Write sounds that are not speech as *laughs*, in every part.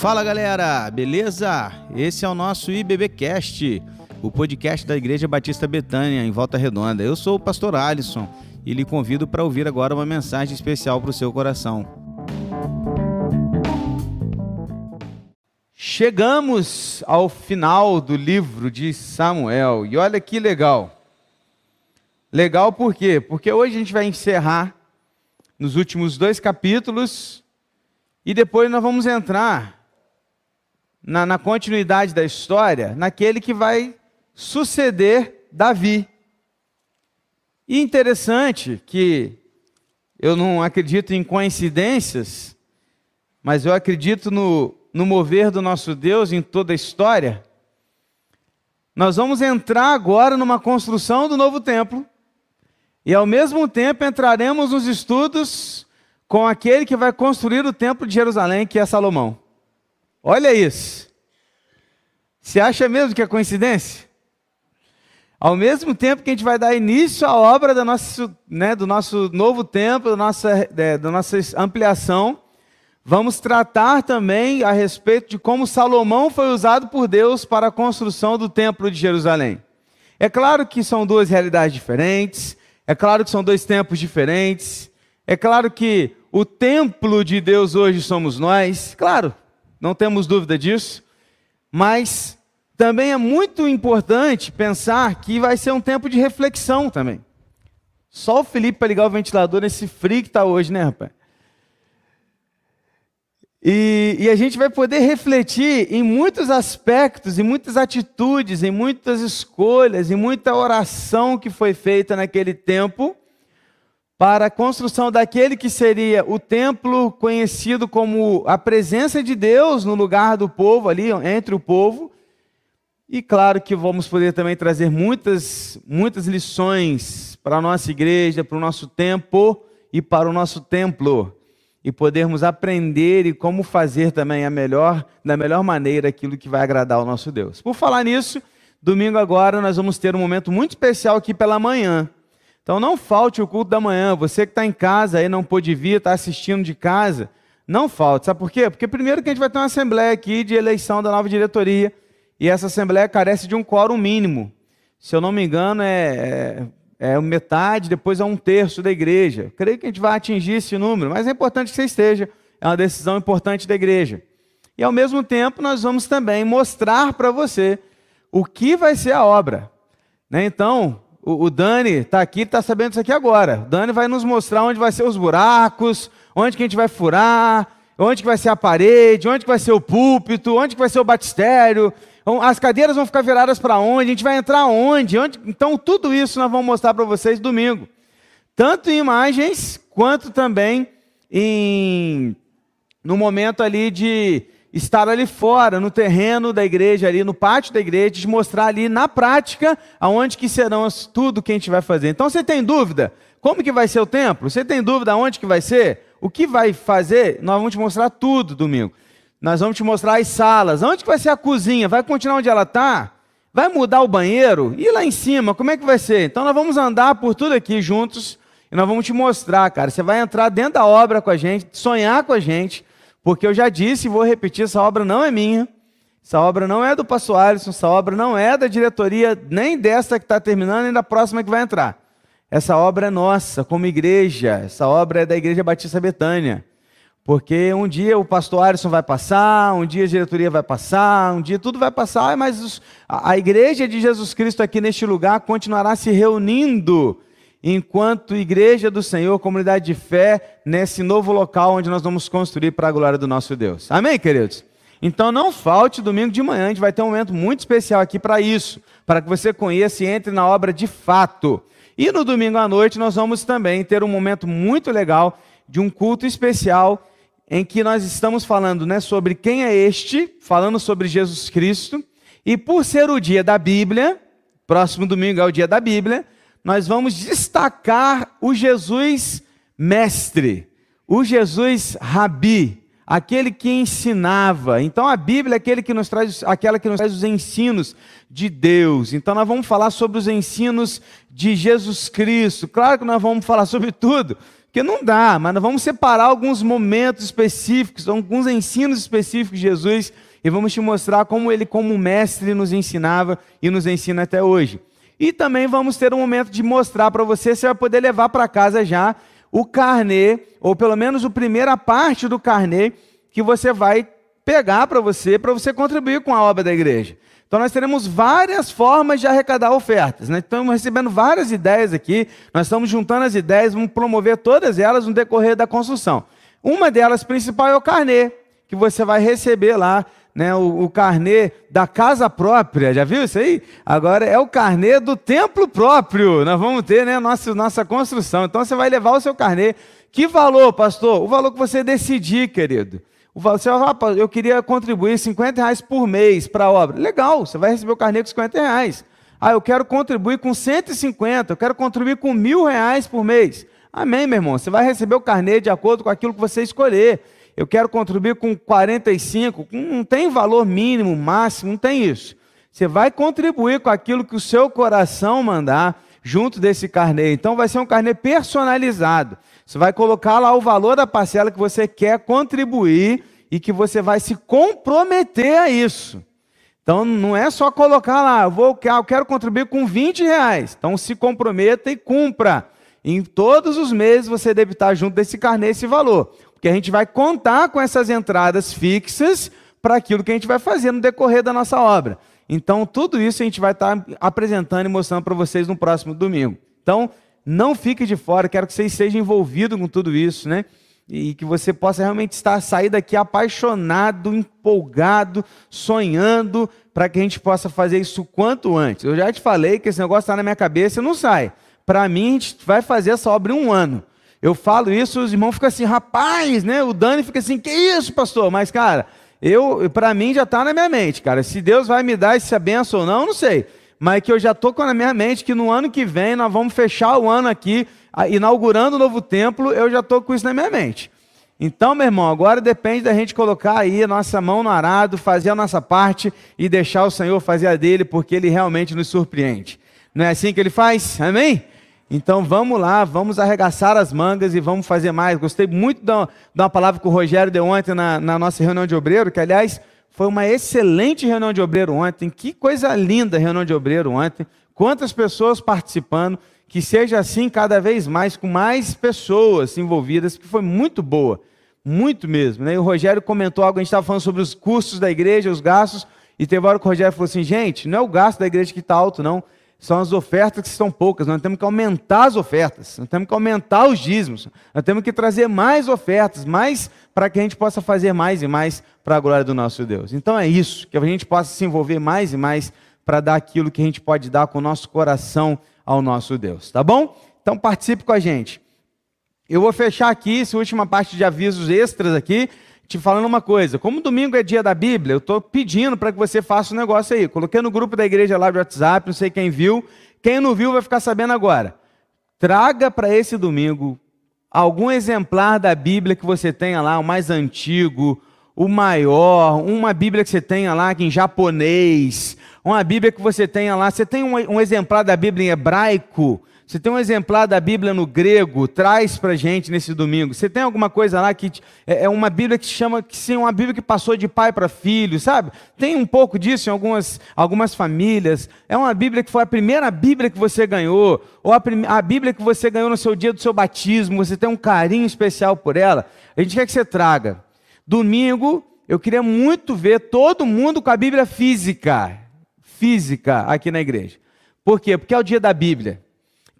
Fala galera, beleza? Esse é o nosso IBBcast, o podcast da Igreja Batista Betânia, em Volta Redonda. Eu sou o pastor Alisson e lhe convido para ouvir agora uma mensagem especial para o seu coração. Chegamos ao final do livro de Samuel e olha que legal. Legal por quê? Porque hoje a gente vai encerrar nos últimos dois capítulos e depois nós vamos entrar na, na continuidade da história, naquele que vai suceder Davi. E interessante que eu não acredito em coincidências, mas eu acredito no, no mover do nosso Deus em toda a história. Nós vamos entrar agora numa construção do novo templo, e ao mesmo tempo entraremos nos estudos com aquele que vai construir o templo de Jerusalém, que é Salomão. Olha isso. Você acha mesmo que é coincidência? Ao mesmo tempo que a gente vai dar início à obra do nosso, né, do nosso novo templo, da nossa, é, da nossa ampliação, vamos tratar também a respeito de como Salomão foi usado por Deus para a construção do templo de Jerusalém. É claro que são duas realidades diferentes, é claro que são dois tempos diferentes, é claro que o templo de Deus hoje somos nós, claro, não temos dúvida disso, mas também é muito importante pensar que vai ser um tempo de reflexão também. Só o Felipe para ligar o ventilador nesse frio que está hoje, né, rapaz? E, e, a gente vai poder refletir em muitos aspectos, em muitas atitudes, em muitas escolhas, em muita oração que foi feita naquele tempo para a construção daquele que seria o templo conhecido como a presença de Deus no lugar do povo, ali entre o povo. E claro que vamos poder também trazer muitas, muitas lições para a nossa igreja, para o nosso tempo e para o nosso templo. E podermos aprender e como fazer também a melhor, da melhor maneira aquilo que vai agradar ao nosso Deus. Por falar nisso, domingo agora nós vamos ter um momento muito especial aqui pela manhã. Então não falte o culto da manhã. Você que está em casa aí não pôde vir, está assistindo de casa, não falte. Sabe por quê? Porque primeiro que a gente vai ter uma assembleia aqui de eleição da nova diretoria e essa assembleia carece de um quórum mínimo. Se eu não me engano, é, é, é metade, depois é um terço da igreja. Creio que a gente vai atingir esse número, mas é importante que você esteja. É uma decisão importante da igreja. E ao mesmo tempo, nós vamos também mostrar para você o que vai ser a obra. Né? Então, o, o Dani está aqui, está sabendo isso aqui agora. O Dani vai nos mostrar onde vai ser os buracos, onde que a gente vai furar, onde que vai ser a parede, onde que vai ser o púlpito, onde que vai ser o batistério, as cadeiras vão ficar viradas para onde, a gente vai entrar onde, onde, então tudo isso nós vamos mostrar para vocês domingo. Tanto em imagens, quanto também em no momento ali de estar ali fora, no terreno da igreja, ali no pátio da igreja, de mostrar ali na prática aonde que serão tudo que a gente vai fazer. Então você tem dúvida? Como que vai ser o templo? Você tem dúvida aonde que vai ser? O que vai fazer? Nós vamos te mostrar tudo domingo. Nós vamos te mostrar as salas. Onde que vai ser a cozinha? Vai continuar onde ela está? Vai mudar o banheiro? E lá em cima, como é que vai ser? Então nós vamos andar por tudo aqui juntos e nós vamos te mostrar, cara. Você vai entrar dentro da obra com a gente, sonhar com a gente, porque eu já disse e vou repetir: essa obra não é minha, essa obra não é do pastor Alisson, essa obra não é da diretoria, nem dessa que está terminando, nem da próxima que vai entrar. Essa obra é nossa, como igreja, essa obra é da Igreja Batista Betânia. Porque um dia o pastor Alisson vai passar, um dia a diretoria vai passar, um dia tudo vai passar, mas a igreja de Jesus Cristo aqui neste lugar continuará se reunindo enquanto igreja do Senhor, comunidade de fé, nesse novo local onde nós vamos construir para a glória do nosso Deus. Amém, queridos? Então não falte domingo de manhã, a gente vai ter um momento muito especial aqui para isso, para que você conheça e entre na obra de fato. E no domingo à noite nós vamos também ter um momento muito legal de um culto especial em que nós estamos falando né, sobre quem é este, falando sobre Jesus Cristo, e por ser o dia da Bíblia, próximo domingo é o dia da Bíblia, nós vamos destacar o Jesus mestre, o Jesus rabi, aquele que ensinava. Então a Bíblia é aquele que nos traz, aquela que nos traz os ensinos de Deus. Então nós vamos falar sobre os ensinos de Jesus Cristo. Claro que nós vamos falar sobre tudo, Porque não dá, mas nós vamos separar alguns momentos específicos, alguns ensinos específicos de Jesus e vamos te mostrar como ele, como mestre, nos ensinava e nos ensina até hoje. E também vamos ter um momento de mostrar para você, você vai poder levar para casa já o carnê, ou pelo menos a primeira parte do carnê, que você vai pegar para você, para você contribuir com a obra da igreja. Então nós teremos várias formas de arrecadar ofertas. Né? Estamos recebendo várias ideias aqui, nós estamos juntando as ideias, vamos promover todas elas no decorrer da construção. Uma delas principal é o carnê, que você vai receber lá, né, o, o carnê da casa própria. Já viu isso aí? Agora é o carnê do templo próprio. Nós vamos ter né, nossa, nossa construção. Então você vai levar o seu carnê. Que valor, pastor? O valor que você decidir, querido. Você vai falar, eu queria contribuir 50 reais por mês para a obra. Legal, você vai receber o carnê com 50 reais. Ah, eu quero contribuir com 150, eu quero contribuir com mil reais por mês. Amém, meu irmão. Você vai receber o carnê de acordo com aquilo que você escolher. Eu quero contribuir com 45, não tem valor mínimo, máximo, não tem isso. Você vai contribuir com aquilo que o seu coração mandar junto desse carnê. Então vai ser um carnê personalizado. Você vai colocar lá o valor da parcela que você quer contribuir e que você vai se comprometer a isso. Então não é só colocar lá, eu, vou, eu quero contribuir com 20 reais. Então se comprometa e cumpra. Em todos os meses você deve estar junto desse carnê esse valor. Porque a gente vai contar com essas entradas fixas para aquilo que a gente vai fazer no decorrer da nossa obra. Então, tudo isso a gente vai estar apresentando e mostrando para vocês no próximo domingo. Então, não fique de fora, quero que vocês sejam envolvidos com tudo isso, né? E que você possa realmente estar sair daqui apaixonado, empolgado, sonhando, para que a gente possa fazer isso quanto antes. Eu já te falei que esse negócio está na minha cabeça e não sai. Para mim, a gente vai fazer essa obra em um ano. Eu falo isso, os irmãos ficam assim, rapaz, né? O Dani fica assim, que isso, pastor? Mas, cara, eu, para mim já está na minha mente, cara. Se Deus vai me dar essa benção ou não, não sei mas que eu já estou com na minha mente que no ano que vem nós vamos fechar o ano aqui, inaugurando o novo templo, eu já estou com isso na minha mente. Então, meu irmão, agora depende da gente colocar aí a nossa mão no arado, fazer a nossa parte e deixar o Senhor fazer a dele, porque ele realmente nos surpreende. Não é assim que ele faz? Amém? Então vamos lá, vamos arregaçar as mangas e vamos fazer mais. Gostei muito de uma, palavra que o Rogério deu ontem na, na nossa reunião de obreiro, que aliás foi uma excelente reunião de obreiro ontem. Que coisa linda a reunião de obreiro ontem. Quantas pessoas participando. Que seja assim cada vez mais, com mais pessoas envolvidas, que foi muito boa. Muito mesmo. Né? E o Rogério comentou algo, a gente estava falando sobre os custos da igreja, os gastos. E teve hora que o Rogério falou assim: gente, não é o gasto da igreja que está alto, não são as ofertas que estão poucas. Nós temos que aumentar as ofertas, nós temos que aumentar os dízimos, nós temos que trazer mais ofertas, mais para que a gente possa fazer mais e mais para a glória do nosso Deus. Então é isso, que a gente possa se envolver mais e mais para dar aquilo que a gente pode dar com o nosso coração ao nosso Deus, tá bom? Então participe com a gente. Eu vou fechar aqui essa última parte de avisos extras aqui te falando uma coisa. Como domingo é dia da Bíblia, eu estou pedindo para que você faça um negócio aí. Coloquei no grupo da igreja lá do WhatsApp, não sei quem viu. Quem não viu vai ficar sabendo agora. Traga para esse domingo algum exemplar da Bíblia que você tenha lá, o mais antigo, o maior, uma Bíblia que você tenha lá em japonês, uma Bíblia que você tenha lá. Você tem um, um exemplar da Bíblia em hebraico? Você tem um exemplar da Bíblia no grego, traz para gente nesse domingo. Você tem alguma coisa lá que é, é uma Bíblia que chama que sim, uma Bíblia que passou de pai para filho, sabe? Tem um pouco disso em algumas, algumas famílias. É uma Bíblia que foi a primeira Bíblia que você ganhou, ou a, a Bíblia que você ganhou no seu dia do seu batismo. Você tem um carinho especial por ela. A gente quer que você traga. Domingo, eu queria muito ver todo mundo com a Bíblia física, física aqui na igreja. Por quê? Porque é o dia da Bíblia.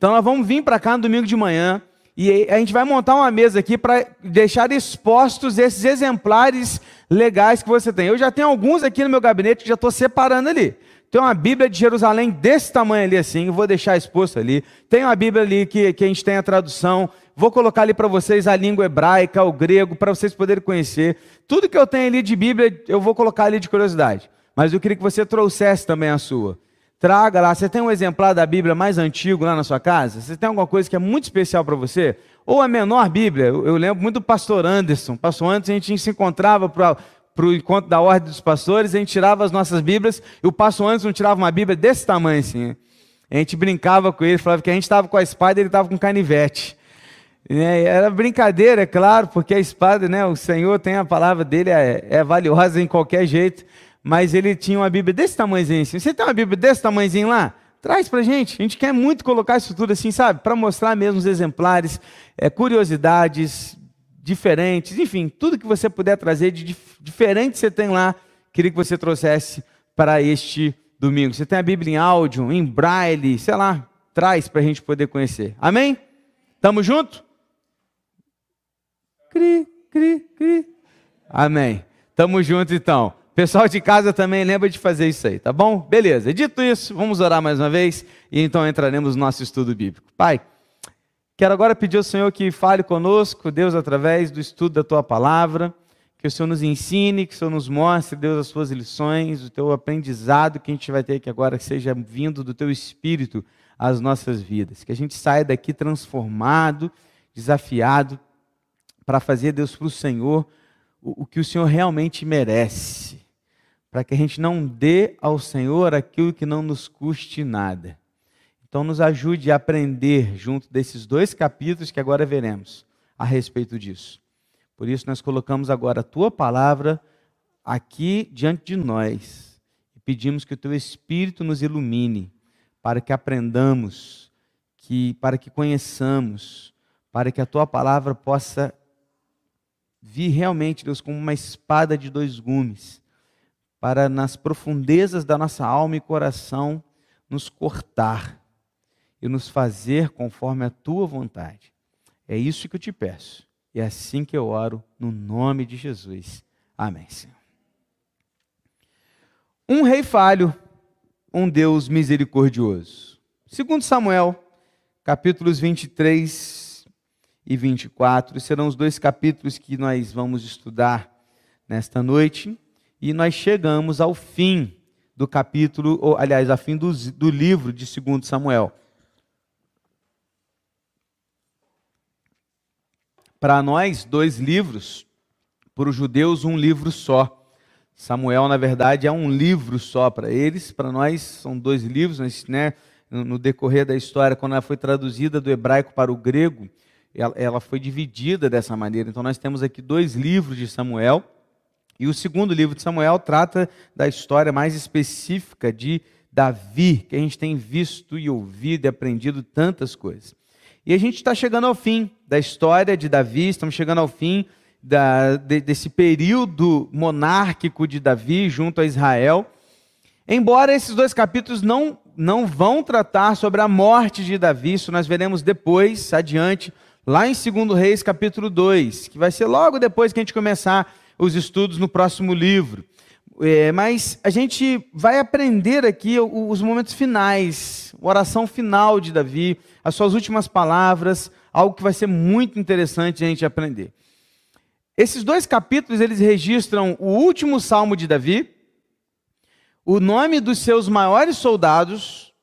Então nós vamos vir para cá no domingo de manhã e a gente vai montar uma mesa aqui para deixar expostos esses exemplares legais que você tem. Eu já tenho alguns aqui no meu gabinete que já estou separando ali. Tem uma Bíblia de Jerusalém desse tamanho ali assim, eu vou deixar exposto ali. Tem uma Bíblia ali que, que a gente tem a tradução. Vou colocar ali para vocês a língua hebraica, o grego, para vocês poderem conhecer. Tudo que eu tenho ali de Bíblia, eu vou colocar ali de curiosidade. Mas eu queria que você trouxesse também a sua. Traga lá. Você tem um exemplar da Bíblia mais antigo lá na sua casa? Você tem alguma coisa que é muito especial para você? Ou a menor Bíblia? Eu, lembro muito do pastor Anderson. Pastor Anderson, a gente se encontrava para o encontro da Ordem dos Pastores, a gente tirava as nossas Bíblias, e o pastor Anderson tirava uma Bíblia desse tamanho assim. A gente brincava com ele, falava que a gente estava com a espada e ele estava com canivete. Era brincadeira, é claro, porque a espada, né, o Senhor tem a palavra dele, é, é valiosa em qualquer jeito, mas ele tinha uma Bíblia desse tamanhozinho assim. Você tem uma Bíblia desse tamanhozinho lá? Traz pra gente. A gente quer muito colocar isso tudo assim, sabe? Para mostrar mesmo os exemplares, é, curiosidades diferentes, enfim, tudo que você puder trazer de dif diferente você tem lá, queria que você trouxesse para este domingo. Você tem a Bíblia em áudio, em braille, sei lá, traz para a gente poder conhecer. Amém? Tamo junto? Cri, cri, cri. Amém. Tamo junto então. Pessoal de casa também lembra de fazer isso aí, tá bom? Beleza. Dito isso, vamos orar mais uma vez e então entraremos no nosso estudo bíblico. Pai, quero agora pedir ao Senhor que fale conosco, Deus, através do estudo da tua palavra, que o Senhor nos ensine, que o Senhor nos mostre, Deus, as suas lições, o teu aprendizado que a gente vai ter aqui agora, que seja vindo do teu espírito às nossas vidas. Que a gente saia daqui transformado, desafiado, para fazer, Deus, para o Senhor o, o que o Senhor realmente merece. Para que a gente não dê ao Senhor aquilo que não nos custe nada. Então, nos ajude a aprender, junto desses dois capítulos que agora veremos, a respeito disso. Por isso, nós colocamos agora a tua palavra aqui diante de nós e pedimos que o teu Espírito nos ilumine para que aprendamos, que, para que conheçamos, para que a tua palavra possa vi realmente, Deus, como uma espada de dois gumes, para nas profundezas da nossa alma e coração nos cortar e nos fazer conforme a tua vontade. É isso que eu te peço. E é assim que eu oro, no nome de Jesus. Amém, Senhor. Um rei falho, um Deus misericordioso. Segundo Samuel, capítulos 23 e 24. Serão os dois capítulos que nós vamos estudar nesta noite. E nós chegamos ao fim do capítulo, ou, aliás, ao fim do, do livro de 2 Samuel. Para nós, dois livros, para os judeus, um livro só. Samuel, na verdade, é um livro só para eles, para nós são dois livros, né? no decorrer da história, quando ela foi traduzida do hebraico para o grego, ela, ela foi dividida dessa maneira. Então nós temos aqui dois livros de Samuel, e o segundo livro de Samuel trata da história mais específica de Davi, que a gente tem visto e ouvido e aprendido tantas coisas. E a gente está chegando ao fim da história de Davi, estamos chegando ao fim da, de, desse período monárquico de Davi junto a Israel. Embora esses dois capítulos não, não vão tratar sobre a morte de Davi, isso nós veremos depois, adiante, lá em 2 Reis, capítulo 2, que vai ser logo depois que a gente começar os estudos no próximo livro. É, mas a gente vai aprender aqui os momentos finais, a oração final de Davi, as suas últimas palavras, algo que vai ser muito interessante a gente aprender. Esses dois capítulos eles registram o último salmo de Davi, o nome dos seus maiores soldados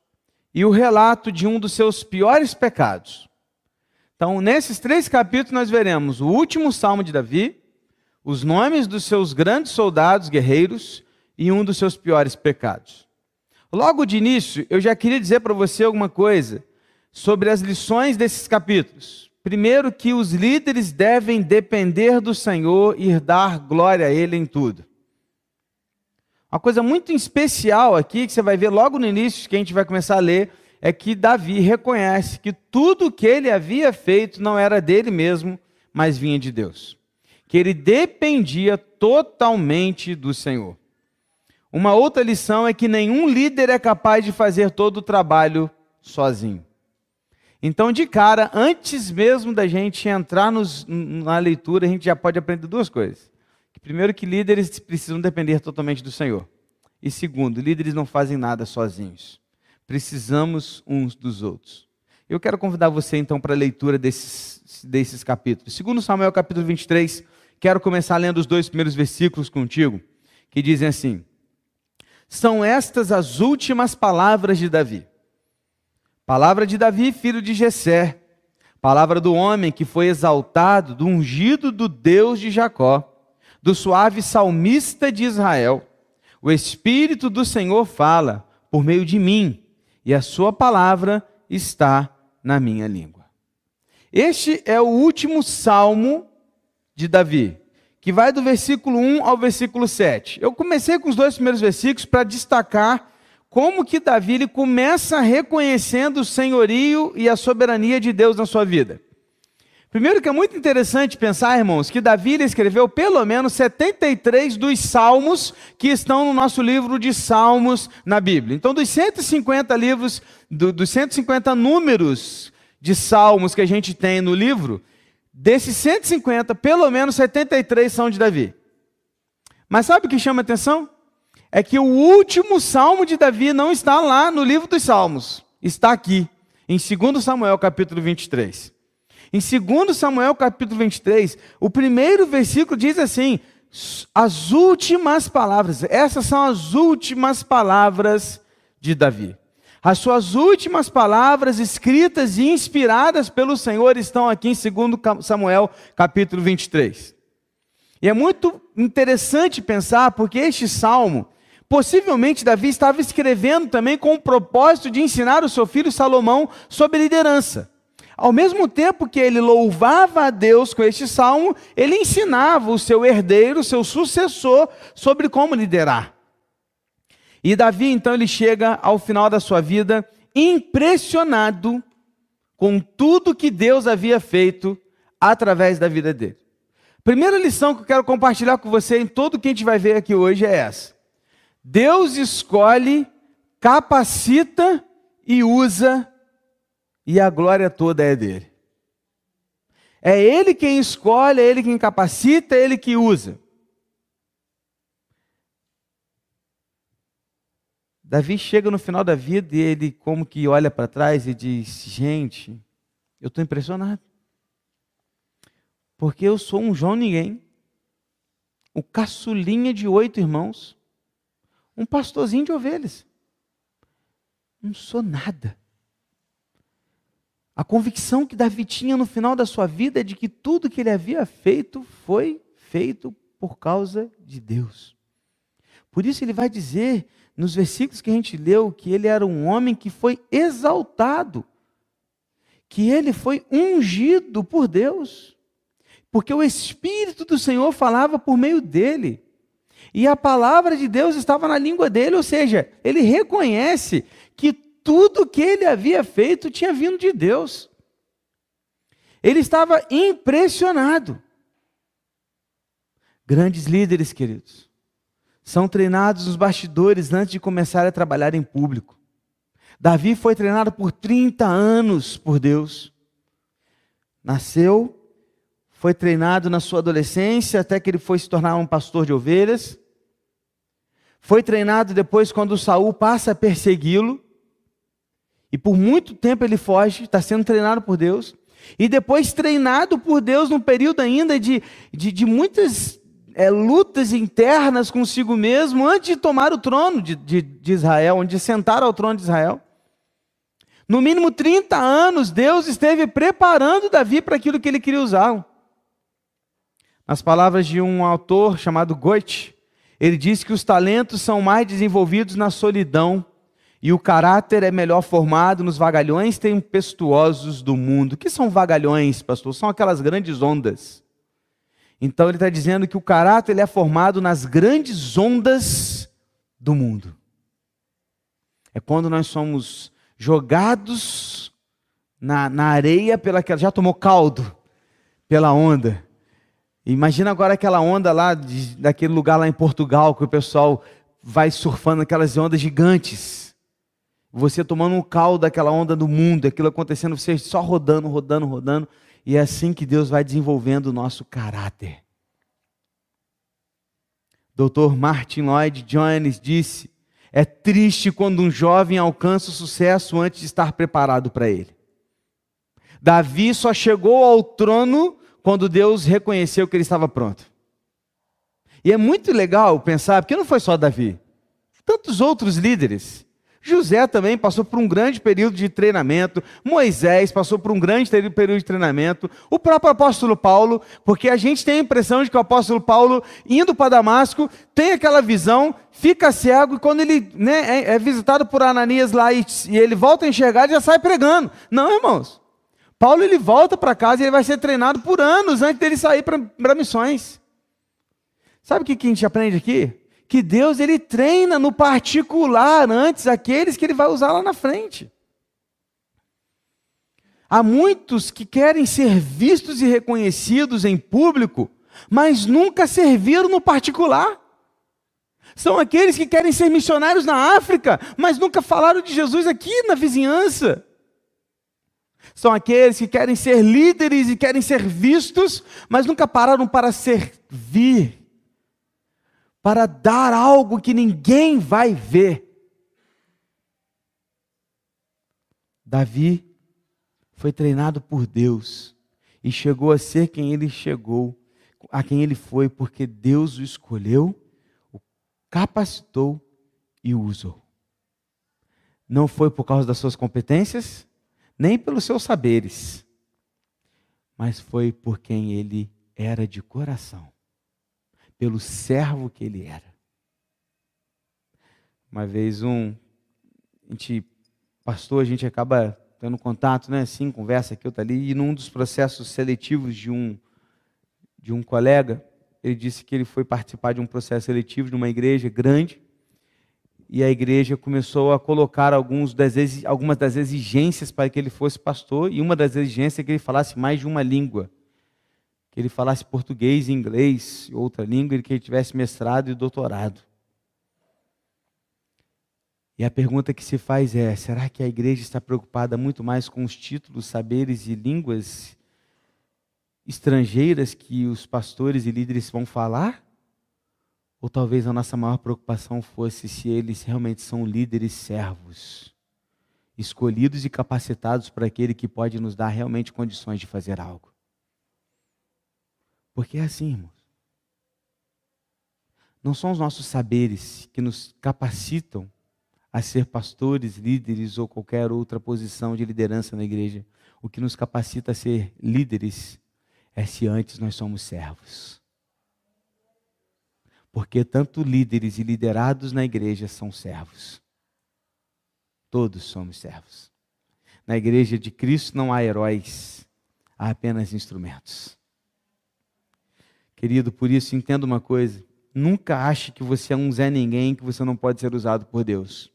e o relato de um dos seus piores pecados. Então, nesses três capítulos, nós veremos o último salmo de Davi, os nomes dos seus grandes soldados guerreiros e um dos seus piores pecados. Logo de início, eu já queria dizer para você alguma coisa sobre as lições desses capítulos. Primeiro, que os líderes devem depender do Senhor e dar glória a Ele em tudo. Uma coisa muito especial aqui, que você vai ver logo no início, que a gente vai começar a ler, é que Davi reconhece que tudo o que ele havia feito não era dele mesmo, mas vinha de Deus. Que ele dependia totalmente do Senhor. Uma outra lição é que nenhum líder é capaz de fazer todo o trabalho sozinho. Então, de cara, antes mesmo da gente entrar nos, na leitura, a gente já pode aprender duas coisas. Primeiro, que líderes precisam depender totalmente do Senhor. E segundo, líderes não fazem nada sozinhos. Precisamos uns dos outros. Eu quero convidar você então para a leitura desses, desses capítulos. Segundo Samuel capítulo 23, quero começar lendo os dois primeiros versículos contigo, que dizem assim: São estas as últimas palavras de Davi. Palavra de Davi, filho de Jessé. Palavra do homem que foi exaltado, do ungido do Deus de Jacó, do suave salmista de Israel. O Espírito do Senhor fala por meio de mim e a sua palavra está na minha língua. Este é o último salmo de Davi, que vai do versículo 1 ao versículo 7. Eu comecei com os dois primeiros versículos para destacar como que Davi ele começa reconhecendo o senhorio e a soberania de Deus na sua vida. Primeiro que é muito interessante pensar, irmãos, que Davi escreveu pelo menos 73 dos salmos que estão no nosso livro de Salmos na Bíblia. Então, dos 150 livros, do, dos 150 números de salmos que a gente tem no livro, desses 150, pelo menos 73 são de Davi. Mas sabe o que chama atenção? É que o último salmo de Davi não está lá no livro dos salmos, está aqui, em 2 Samuel capítulo 23. Em 2 Samuel capítulo 23, o primeiro versículo diz assim: as últimas palavras, essas são as últimas palavras de Davi. As suas últimas palavras escritas e inspiradas pelo Senhor estão aqui em 2 Samuel capítulo 23. E é muito interessante pensar, porque este salmo, possivelmente Davi estava escrevendo também com o propósito de ensinar o seu filho Salomão sobre liderança. Ao mesmo tempo que ele louvava a Deus com este salmo, ele ensinava o seu herdeiro, o seu sucessor, sobre como liderar. E Davi, então, ele chega ao final da sua vida impressionado com tudo que Deus havia feito através da vida dele. Primeira lição que eu quero compartilhar com você em tudo o que a gente vai ver aqui hoje é essa: Deus escolhe, capacita e usa e a glória toda é dele. É ele quem escolhe, é ele quem capacita, é ele que usa. Davi chega no final da vida e ele, como que olha para trás e diz: Gente, eu estou impressionado. Porque eu sou um João Ninguém, um caçulinha de oito irmãos, um pastorzinho de ovelhas. Não sou nada. A convicção que Davi tinha no final da sua vida é de que tudo que ele havia feito foi feito por causa de Deus. Por isso ele vai dizer nos versículos que a gente leu que ele era um homem que foi exaltado, que ele foi ungido por Deus, porque o Espírito do Senhor falava por meio dele. E a palavra de Deus estava na língua dele, ou seja, ele reconhece que tudo que ele havia feito tinha vindo de Deus. Ele estava impressionado. Grandes líderes, queridos, são treinados nos bastidores antes de começar a trabalhar em público. Davi foi treinado por 30 anos por Deus. Nasceu, foi treinado na sua adolescência até que ele foi se tornar um pastor de ovelhas. Foi treinado depois quando Saul passa a persegui-lo. E por muito tempo ele foge, está sendo treinado por Deus. E depois treinado por Deus num período ainda de, de, de muitas é, lutas internas consigo mesmo, antes de tomar o trono de, de, de Israel, onde sentar ao trono de Israel. No mínimo 30 anos, Deus esteve preparando Davi para aquilo que ele queria usar. Nas palavras de um autor chamado Goethe, ele diz que os talentos são mais desenvolvidos na solidão e o caráter é melhor formado nos vagalhões tempestuosos do mundo. O que são vagalhões, pastor? São aquelas grandes ondas. Então ele está dizendo que o caráter ele é formado nas grandes ondas do mundo. É quando nós somos jogados na, na areia pela já tomou caldo pela onda. Imagina agora aquela onda lá de, daquele lugar lá em Portugal que o pessoal vai surfando aquelas ondas gigantes você tomando um caldo daquela onda do mundo, aquilo acontecendo, você só rodando, rodando, rodando. E é assim que Deus vai desenvolvendo o nosso caráter. Dr. Martin Lloyd Jones disse: É triste quando um jovem alcança o sucesso antes de estar preparado para ele. Davi só chegou ao trono quando Deus reconheceu que ele estava pronto. E é muito legal pensar, porque não foi só Davi, tantos outros líderes José também passou por um grande período de treinamento, Moisés passou por um grande período de treinamento, o próprio apóstolo Paulo, porque a gente tem a impressão de que o apóstolo Paulo, indo para Damasco, tem aquela visão, fica cego, e quando ele né, é, é visitado por Ananias lá e, e ele volta a enxergar, já sai pregando. Não, irmãos. Paulo ele volta para casa e ele vai ser treinado por anos antes dele sair para missões. Sabe o que, que a gente aprende aqui? Que Deus ele treina no particular antes aqueles que ele vai usar lá na frente. Há muitos que querem ser vistos e reconhecidos em público, mas nunca serviram no particular. São aqueles que querem ser missionários na África, mas nunca falaram de Jesus aqui na vizinhança. São aqueles que querem ser líderes e querem ser vistos, mas nunca pararam para servir, para dar algo que ninguém vai ver. Davi foi treinado por Deus e chegou a ser quem ele chegou, a quem ele foi, porque Deus o escolheu, o capacitou e o usou. Não foi por causa das suas competências, nem pelos seus saberes, mas foi por quem ele era de coração, pelo servo que ele era. Uma vez um a gente pastor, a gente acaba tendo contato, né? Assim, conversa aqui, outra ali. E num dos processos seletivos de um, de um colega, ele disse que ele foi participar de um processo seletivo de uma igreja grande. E a igreja começou a colocar alguns das, algumas das exigências para que ele fosse pastor. E uma das exigências é que ele falasse mais de uma língua. Ele falasse português, inglês, outra língua, e que ele tivesse mestrado e doutorado. E a pergunta que se faz é: será que a igreja está preocupada muito mais com os títulos, saberes e línguas estrangeiras que os pastores e líderes vão falar? Ou talvez a nossa maior preocupação fosse se eles realmente são líderes servos, escolhidos e capacitados para aquele que pode nos dar realmente condições de fazer algo. Porque é assim, irmãos. Não são os nossos saberes que nos capacitam a ser pastores, líderes ou qualquer outra posição de liderança na igreja. O que nos capacita a ser líderes é se antes nós somos servos. Porque tanto líderes e liderados na igreja são servos. Todos somos servos. Na igreja de Cristo não há heróis, há apenas instrumentos. Querido, por isso entenda uma coisa: nunca ache que você é um Zé Ninguém, que você não pode ser usado por Deus.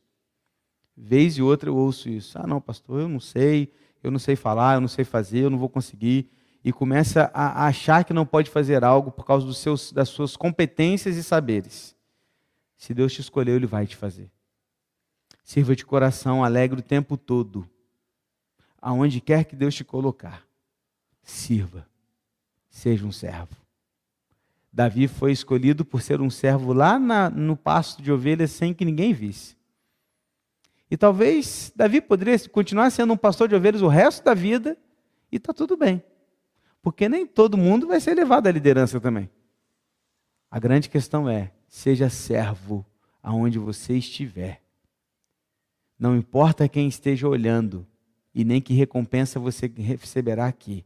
Vez e outra eu ouço isso. Ah, não, pastor, eu não sei, eu não sei falar, eu não sei fazer, eu não vou conseguir. E começa a achar que não pode fazer algo por causa dos seus, das suas competências e saberes. Se Deus te escolheu, Ele vai te fazer. Sirva de coração, alegre o tempo todo. Aonde quer que Deus te colocar, sirva. Seja um servo. Davi foi escolhido por ser um servo lá na, no pasto de ovelhas sem que ninguém visse. E talvez Davi poderia continuar sendo um pastor de ovelhas o resto da vida e está tudo bem. Porque nem todo mundo vai ser levado à liderança também. A grande questão é: seja servo aonde você estiver. Não importa quem esteja olhando e nem que recompensa você receberá aqui,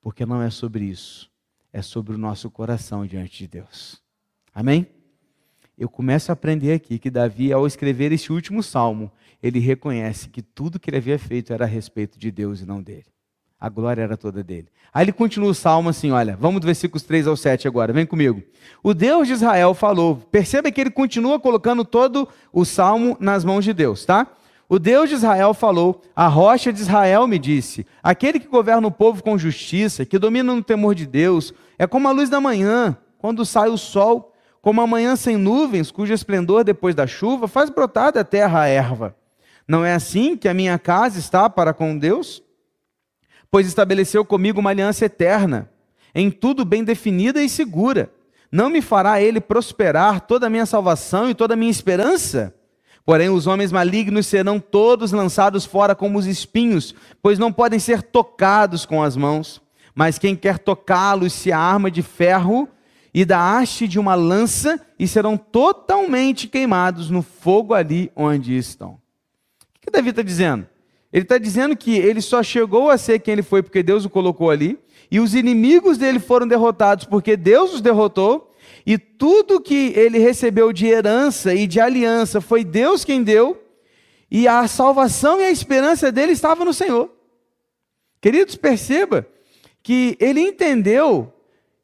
porque não é sobre isso, é sobre o nosso coração diante de Deus. Amém? eu começo a aprender aqui que Davi, ao escrever este último salmo, ele reconhece que tudo que ele havia feito era a respeito de Deus e não dele. A glória era toda dele. Aí ele continua o salmo assim: olha, vamos do versículos 3 ao 7 agora, vem comigo. O Deus de Israel falou, perceba que ele continua colocando todo o salmo nas mãos de Deus, tá? O Deus de Israel falou, a rocha de Israel me disse: aquele que governa o povo com justiça, que domina no temor de Deus, é como a luz da manhã, quando sai o sol como a manhã sem nuvens, cujo esplendor depois da chuva faz brotar da terra a erva. Não é assim que a minha casa está para com Deus? Pois estabeleceu comigo uma aliança eterna, em tudo bem definida e segura. Não me fará ele prosperar toda a minha salvação e toda a minha esperança? Porém, os homens malignos serão todos lançados fora como os espinhos, pois não podem ser tocados com as mãos. Mas quem quer tocá-los se arma de ferro e da haste de uma lança e serão totalmente queimados no fogo ali onde estão. O que Davi está dizendo? Ele está dizendo que ele só chegou a ser quem ele foi porque Deus o colocou ali, e os inimigos dele foram derrotados porque Deus os derrotou, e tudo que ele recebeu de herança e de aliança foi Deus quem deu, e a salvação e a esperança dele estava no Senhor. Queridos, perceba que ele entendeu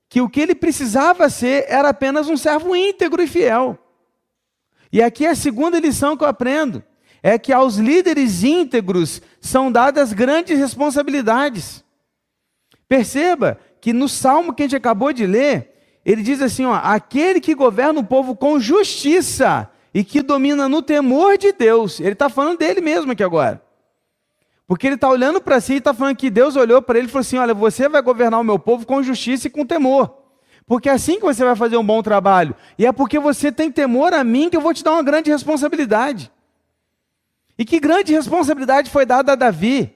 que o que ele precisava ser era apenas um servo íntegro e fiel. E aqui é a segunda lição que eu aprendo é que aos líderes íntegros são dadas grandes responsabilidades. Perceba que no salmo que a gente acabou de ler, ele diz assim: ó, aquele que governa o povo com justiça e que domina no temor de Deus. Ele está falando dele mesmo aqui agora. Porque ele está olhando para si e está falando que Deus olhou para ele e falou assim: Olha, você vai governar o meu povo com justiça e com temor. Porque é assim que você vai fazer um bom trabalho. E é porque você tem temor a mim que eu vou te dar uma grande responsabilidade. E que grande responsabilidade foi dada a Davi.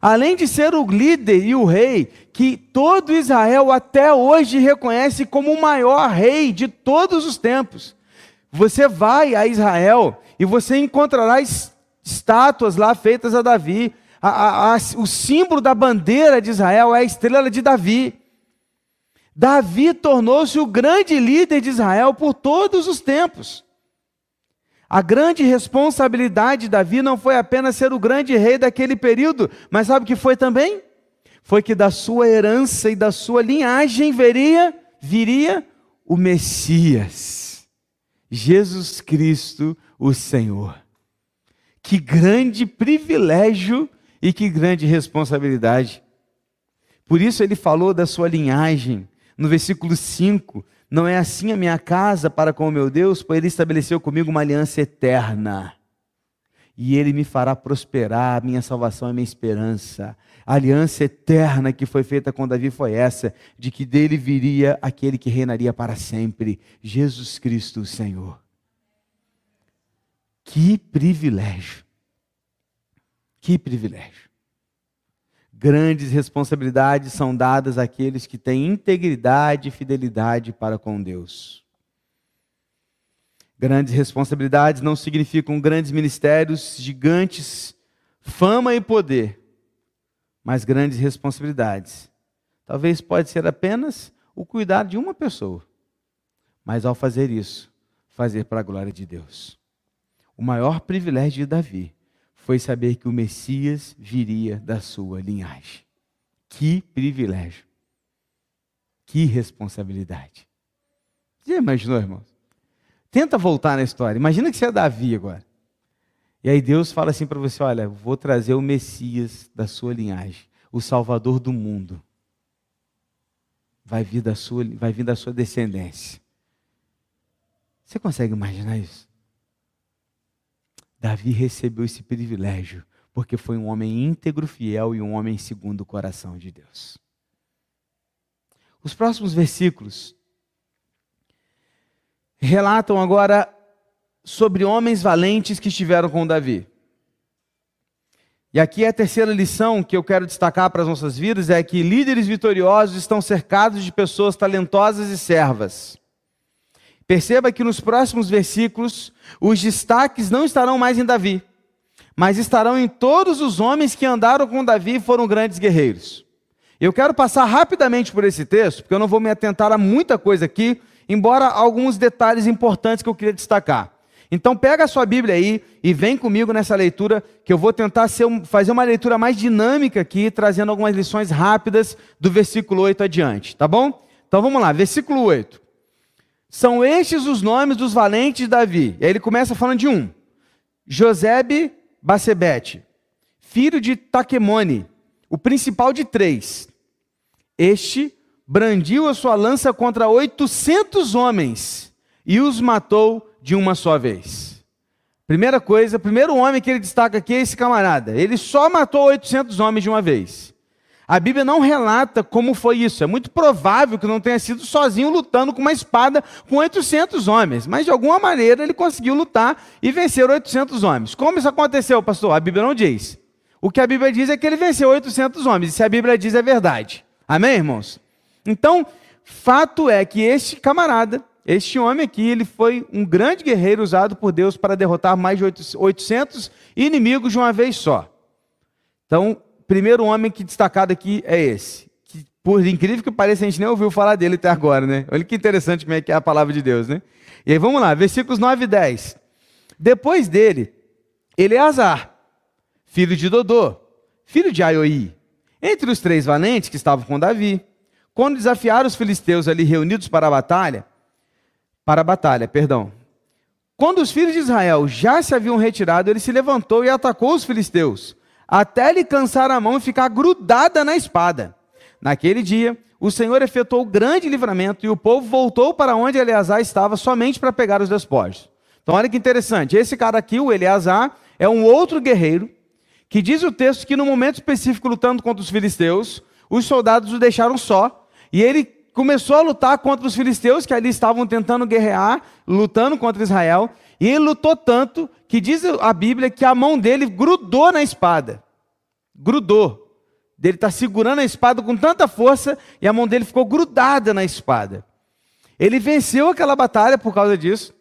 Além de ser o líder e o rei, que todo Israel até hoje reconhece como o maior rei de todos os tempos. Você vai a Israel e você encontrará estátuas lá feitas a Davi. A, a, a, o símbolo da bandeira de Israel é a estrela de Davi. Davi tornou-se o grande líder de Israel por todos os tempos. A grande responsabilidade de Davi não foi apenas ser o grande rei daquele período, mas sabe o que foi também? Foi que da sua herança e da sua linhagem viria, viria o Messias, Jesus Cristo, o Senhor. Que grande privilégio e que grande responsabilidade. Por isso ele falou da sua linhagem, no versículo 5, não é assim a minha casa para com o meu Deus, pois ele estabeleceu comigo uma aliança eterna. E ele me fará prosperar, minha salvação é minha esperança. A aliança eterna que foi feita com Davi foi essa, de que dele viria aquele que reinaria para sempre, Jesus Cristo, o Senhor. Que privilégio! Que privilégio! Grandes responsabilidades são dadas àqueles que têm integridade e fidelidade para com Deus. Grandes responsabilidades não significam grandes ministérios, gigantes, fama e poder, mas grandes responsabilidades. Talvez pode ser apenas o cuidar de uma pessoa, mas ao fazer isso, fazer para a glória de Deus. O maior privilégio de Davi foi saber que o Messias viria da sua linhagem. Que privilégio. Que responsabilidade. Já imaginou, irmãos? Tenta voltar na história. Imagina que você é Davi agora. E aí Deus fala assim para você: olha, vou trazer o Messias da sua linhagem, o Salvador do mundo. Vai vir da sua, vai vir da sua descendência. Você consegue imaginar isso? Davi recebeu esse privilégio porque foi um homem íntegro, fiel e um homem segundo o coração de Deus. Os próximos versículos relatam agora sobre homens valentes que estiveram com Davi. E aqui a terceira lição que eu quero destacar para as nossas vidas é que líderes vitoriosos estão cercados de pessoas talentosas e servas. Perceba que nos próximos versículos, os destaques não estarão mais em Davi, mas estarão em todos os homens que andaram com Davi e foram grandes guerreiros. Eu quero passar rapidamente por esse texto, porque eu não vou me atentar a muita coisa aqui, embora alguns detalhes importantes que eu queria destacar. Então pega a sua Bíblia aí e vem comigo nessa leitura, que eu vou tentar um, fazer uma leitura mais dinâmica aqui, trazendo algumas lições rápidas do versículo 8 adiante, tá bom? Então vamos lá, versículo 8. São estes os nomes dos valentes de Davi. E aí ele começa falando de um: Josebe Bacebete, filho de Taquemone, o principal de três. Este brandiu a sua lança contra oitocentos homens e os matou de uma só vez. Primeira coisa, primeiro homem que ele destaca aqui é esse camarada. Ele só matou 800 homens de uma vez. A Bíblia não relata como foi isso. É muito provável que não tenha sido sozinho lutando com uma espada com 800 homens. Mas de alguma maneira ele conseguiu lutar e vencer 800 homens. Como isso aconteceu, pastor? A Bíblia não diz. O que a Bíblia diz é que ele venceu 800 homens. E se a Bíblia diz é verdade. Amém, irmãos? Então, fato é que este camarada, este homem aqui, ele foi um grande guerreiro usado por Deus para derrotar mais de 800 inimigos de uma vez só. Então, primeiro homem que destacado aqui é esse. Que, por incrível que pareça, a gente nem ouviu falar dele até agora, né? Olha que interessante como é que é a palavra de Deus, né? E aí vamos lá, versículos 9 e 10. Depois dele, Eleazar, filho de Dodô, filho de Aioi, entre os três valentes que estavam com Davi. Quando desafiaram os filisteus ali reunidos para a batalha, para a batalha, perdão. Quando os filhos de Israel já se haviam retirado, ele se levantou e atacou os filisteus, até lhe cansar a mão e ficar grudada na espada. Naquele dia, o Senhor efetuou grande livramento e o povo voltou para onde Eleazar estava somente para pegar os despojos. Então, olha que interessante. Esse cara aqui, o Eleazar, é um outro guerreiro que diz o texto que no momento específico, lutando contra os filisteus, os soldados o deixaram só e ele começou a lutar contra os filisteus que ali estavam tentando guerrear, lutando contra Israel. E ele lutou tanto que diz a Bíblia que a mão dele grudou na espada. Grudou. Ele está segurando a espada com tanta força e a mão dele ficou grudada na espada. Ele venceu aquela batalha por causa disso.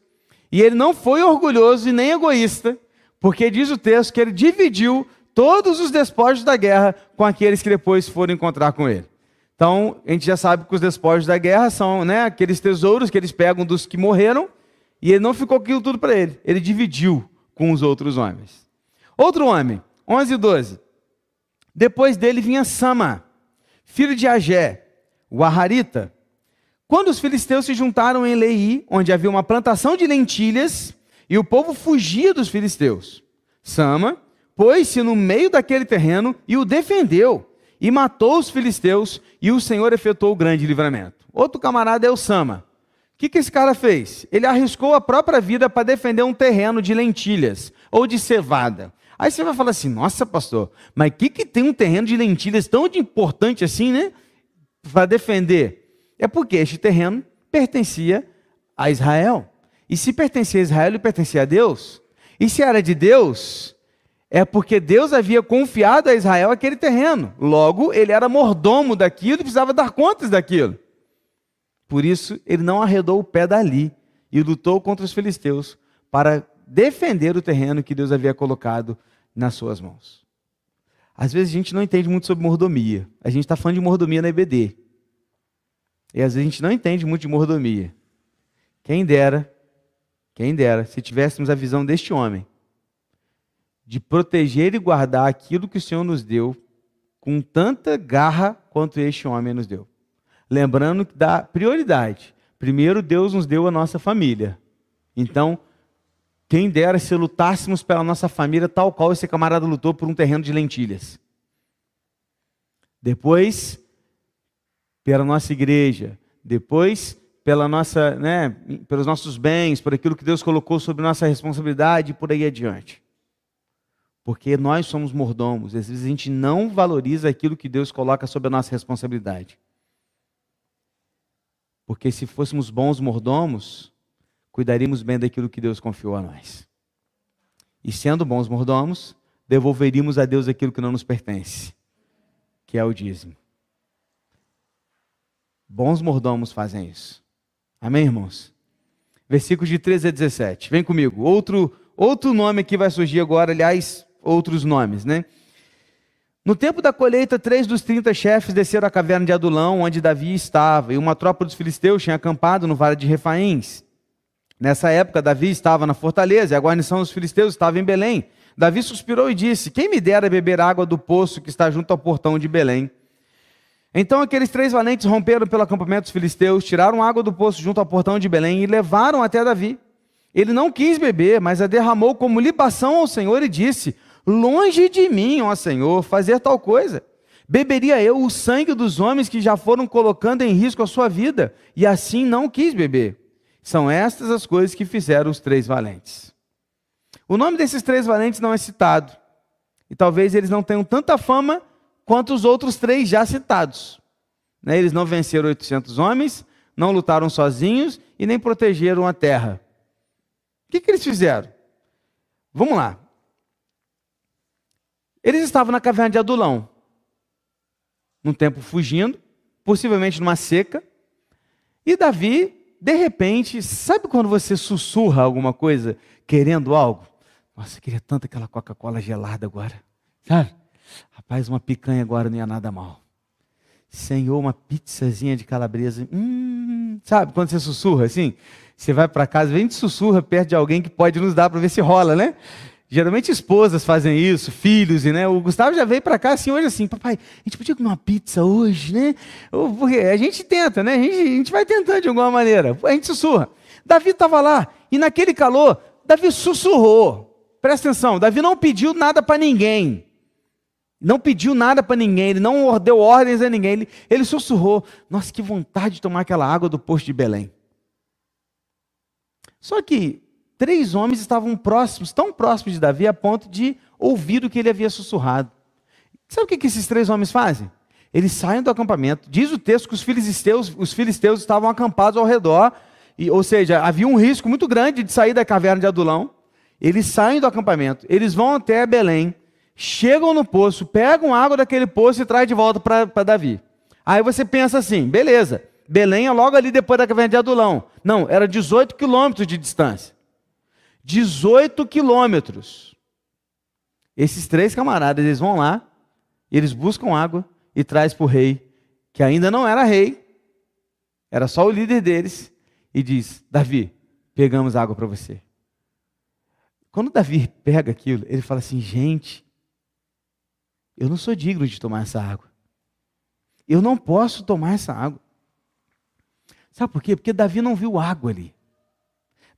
E ele não foi orgulhoso e nem egoísta, porque diz o texto que ele dividiu todos os despojos da guerra com aqueles que depois foram encontrar com ele. Então, a gente já sabe que os despojos da guerra são né, aqueles tesouros que eles pegam dos que morreram, e ele não ficou aquilo tudo para ele. Ele dividiu com os outros homens. Outro homem, 11 e 12. Depois dele vinha Sama, filho de Agé, o Aharita. Quando os filisteus se juntaram em Lei, onde havia uma plantação de lentilhas, e o povo fugia dos filisteus, Sama pôs-se no meio daquele terreno e o defendeu, e matou os filisteus, e o Senhor efetuou o grande livramento. Outro camarada é o Sama. O que, que esse cara fez? Ele arriscou a própria vida para defender um terreno de lentilhas ou de cevada. Aí você vai falar assim: nossa, pastor, mas o que, que tem um terreno de lentilhas tão importante assim, né? Para defender? É porque este terreno pertencia a Israel. E se pertencia a Israel, ele pertencia a Deus. E se era de Deus, é porque Deus havia confiado a Israel aquele terreno. Logo, ele era mordomo daquilo e precisava dar contas daquilo. Por isso, ele não arredou o pé dali e lutou contra os filisteus para defender o terreno que Deus havia colocado nas suas mãos. Às vezes a gente não entende muito sobre mordomia. A gente está falando de mordomia na EBD. E às vezes a gente não entende muito de mordomia. Quem dera, quem dera, se tivéssemos a visão deste homem, de proteger e guardar aquilo que o Senhor nos deu com tanta garra quanto este homem nos deu. Lembrando da prioridade. Primeiro, Deus nos deu a nossa família. Então, quem dera se lutássemos pela nossa família, tal qual esse camarada lutou por um terreno de lentilhas. Depois, pela nossa igreja. Depois, pela nossa, né, pelos nossos bens, por aquilo que Deus colocou sobre nossa responsabilidade e por aí adiante. Porque nós somos mordomos, às vezes a gente não valoriza aquilo que Deus coloca sobre a nossa responsabilidade. Porque se fôssemos bons mordomos, cuidaríamos bem daquilo que Deus confiou a nós. E sendo bons mordomos, devolveríamos a Deus aquilo que não nos pertence, que é o dízimo. Bons mordomos fazem isso. Amém, irmãos? Versículos de 13 a 17. Vem comigo. Outro, outro nome aqui vai surgir agora, aliás, outros nomes, né? No tempo da colheita, três dos trinta chefes desceram à caverna de Adulão, onde Davi estava, e uma tropa dos filisteus tinha acampado no vale de Refaíns. Nessa época, Davi estava na fortaleza e a guarnição dos filisteus estava em Belém. Davi suspirou e disse: Quem me dera beber água do poço que está junto ao portão de Belém? Então aqueles três valentes romperam pelo acampamento dos filisteus, tiraram água do poço junto ao portão de Belém e levaram até Davi. Ele não quis beber, mas a derramou como libação ao Senhor e disse: Longe de mim, ó Senhor, fazer tal coisa. Beberia eu o sangue dos homens que já foram colocando em risco a sua vida, e assim não quis beber. São estas as coisas que fizeram os três valentes. O nome desses três valentes não é citado. E talvez eles não tenham tanta fama quanto os outros três já citados. Né, eles não venceram 800 homens, não lutaram sozinhos e nem protegeram a terra. O que, que eles fizeram? Vamos lá. Eles estavam na caverna de Adulão, num tempo fugindo, possivelmente numa seca, e Davi de repente, sabe quando você sussurra alguma coisa querendo algo? Nossa, eu queria tanto aquela Coca-Cola gelada agora. Sabe? Rapaz, uma picanha agora não ia nada mal. Senhor, uma pizzazinha de calabresa. Hum, sabe quando você sussurra assim? Você vai para casa, vem de sussurra perto de alguém que pode nos dar para ver se rola, né? Geralmente esposas fazem isso, filhos, e né? O Gustavo já veio para cá assim hoje assim, papai, a gente podia comer uma pizza hoje, né? Porque a gente tenta, né? A gente, a gente vai tentando de alguma maneira. A gente sussurra. Davi estava lá e naquele calor, Davi sussurrou. Presta atenção, Davi não pediu nada para ninguém. Não pediu nada para ninguém, ele não deu ordens a ninguém, ele, ele sussurrou. Nossa, que vontade de tomar aquela água do poço de Belém. Só que três homens estavam próximos, tão próximos de Davi, a ponto de ouvir o que ele havia sussurrado. Sabe o que, esses três homens fazem? Eles saem do acampamento. Diz o texto que os filisteus, os filisteus estavam acampados ao redor, e, ou seja, havia um risco muito grande de sair da caverna de Adulão. Eles saem do acampamento, eles vão até Belém, chegam no poço, pegam água daquele poço e trazem de volta para Davi. Aí você pensa assim, beleza, Belém é logo ali depois da caverna de Adulão. Não, era 18 quilômetros de distância. 18 quilômetros. Esses três camaradas, eles vão lá, eles buscam água e traz para o rei, que ainda não era rei, era só o líder deles, e diz: Davi, pegamos água para você. Quando Davi pega aquilo, ele fala assim: gente, eu não sou digno de tomar essa água. Eu não posso tomar essa água. Sabe por quê? Porque Davi não viu água ali.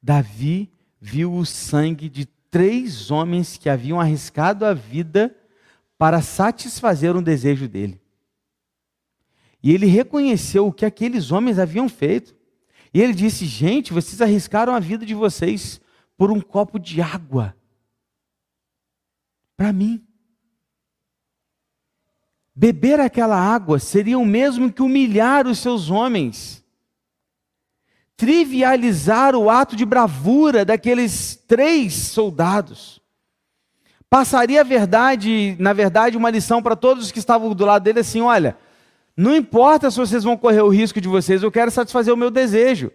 Davi viu o sangue de três homens que haviam arriscado a vida para satisfazer um desejo dele. E ele reconheceu o que aqueles homens haviam feito. E ele disse: Gente, vocês arriscaram a vida de vocês por um copo de água. Para mim. Beber aquela água seria o mesmo que humilhar os seus homens trivializar o ato de bravura daqueles três soldados. Passaria a verdade, na verdade, uma lição para todos os que estavam do lado dele assim: olha, não importa se vocês vão correr o risco de vocês, eu quero satisfazer o meu desejo.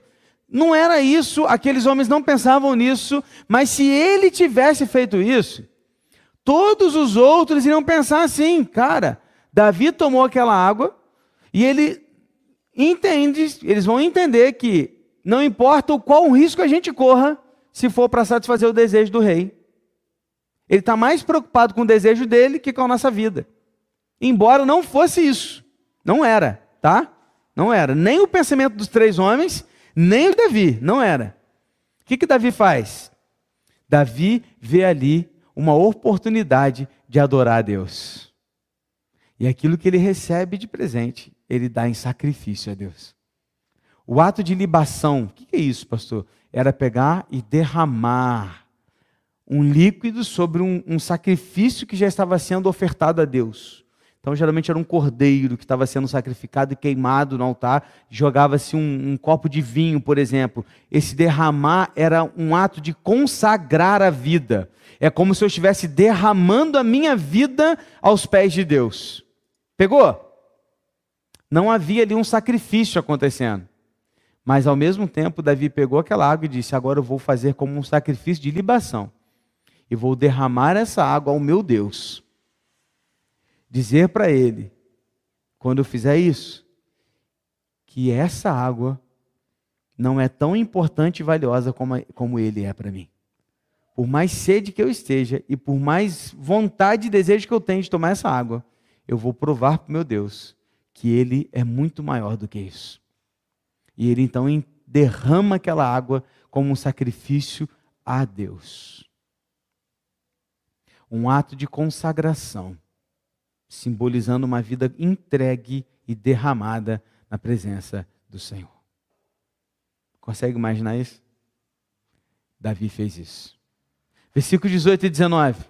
Não era isso, aqueles homens não pensavam nisso, mas se ele tivesse feito isso, todos os outros iriam pensar assim, cara, Davi tomou aquela água e ele entende, eles vão entender que não importa o qual risco a gente corra, se for para satisfazer o desejo do rei. Ele está mais preocupado com o desejo dele que com a nossa vida. Embora não fosse isso. Não era, tá? Não era. Nem o pensamento dos três homens, nem o Davi. Não era. O que, que Davi faz? Davi vê ali uma oportunidade de adorar a Deus. E aquilo que ele recebe de presente, ele dá em sacrifício a Deus. O ato de libação, o que é isso, pastor? Era pegar e derramar um líquido sobre um, um, sacrifício que já estava sendo ofertado a Deus. Então, geralmente era um cordeiro que estava sendo sacrificado e queimado no altar, jogava-se um, um copo de vinho, por exemplo. Esse derramar era um ato de consagrar a vida. É como se eu estivesse derramando a minha vida aos pés de Deus. Pegou? Não havia ali um sacrifício acontecendo. Mas ao mesmo tempo, Davi pegou aquela água e disse: Agora eu vou fazer como um sacrifício de libação. E vou derramar essa água ao meu Deus. Dizer para ele, quando eu fizer isso, que essa água não é tão importante e valiosa como, como ele é para mim. Por mais sede que eu esteja e por mais vontade e desejo que eu tenho de tomar essa água, eu vou provar para o meu Deus que ele é muito maior do que isso. E ele então derrama aquela água como um sacrifício a Deus. Um ato de consagração, simbolizando uma vida entregue e derramada na presença do Senhor. Consegue imaginar isso? Davi fez isso. Versículos 18 e 19.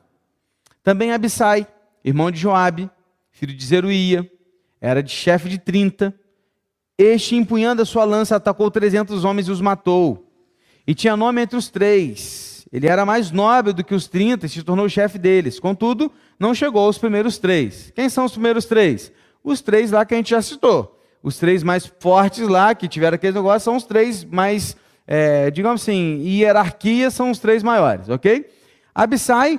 Também Abissai, irmão de Joabe, filho de Zeruia, era de chefe de 30, este, empunhando a sua lança, atacou trezentos homens e os matou. E tinha nome entre os três. Ele era mais nobre do que os trinta e se tornou chefe deles. Contudo, não chegou aos primeiros três. Quem são os primeiros três? Os três lá que a gente já citou. Os três mais fortes lá, que tiveram aquele negócio, são os três mais, é, digamos assim, hierarquia são os três maiores, ok? Abissai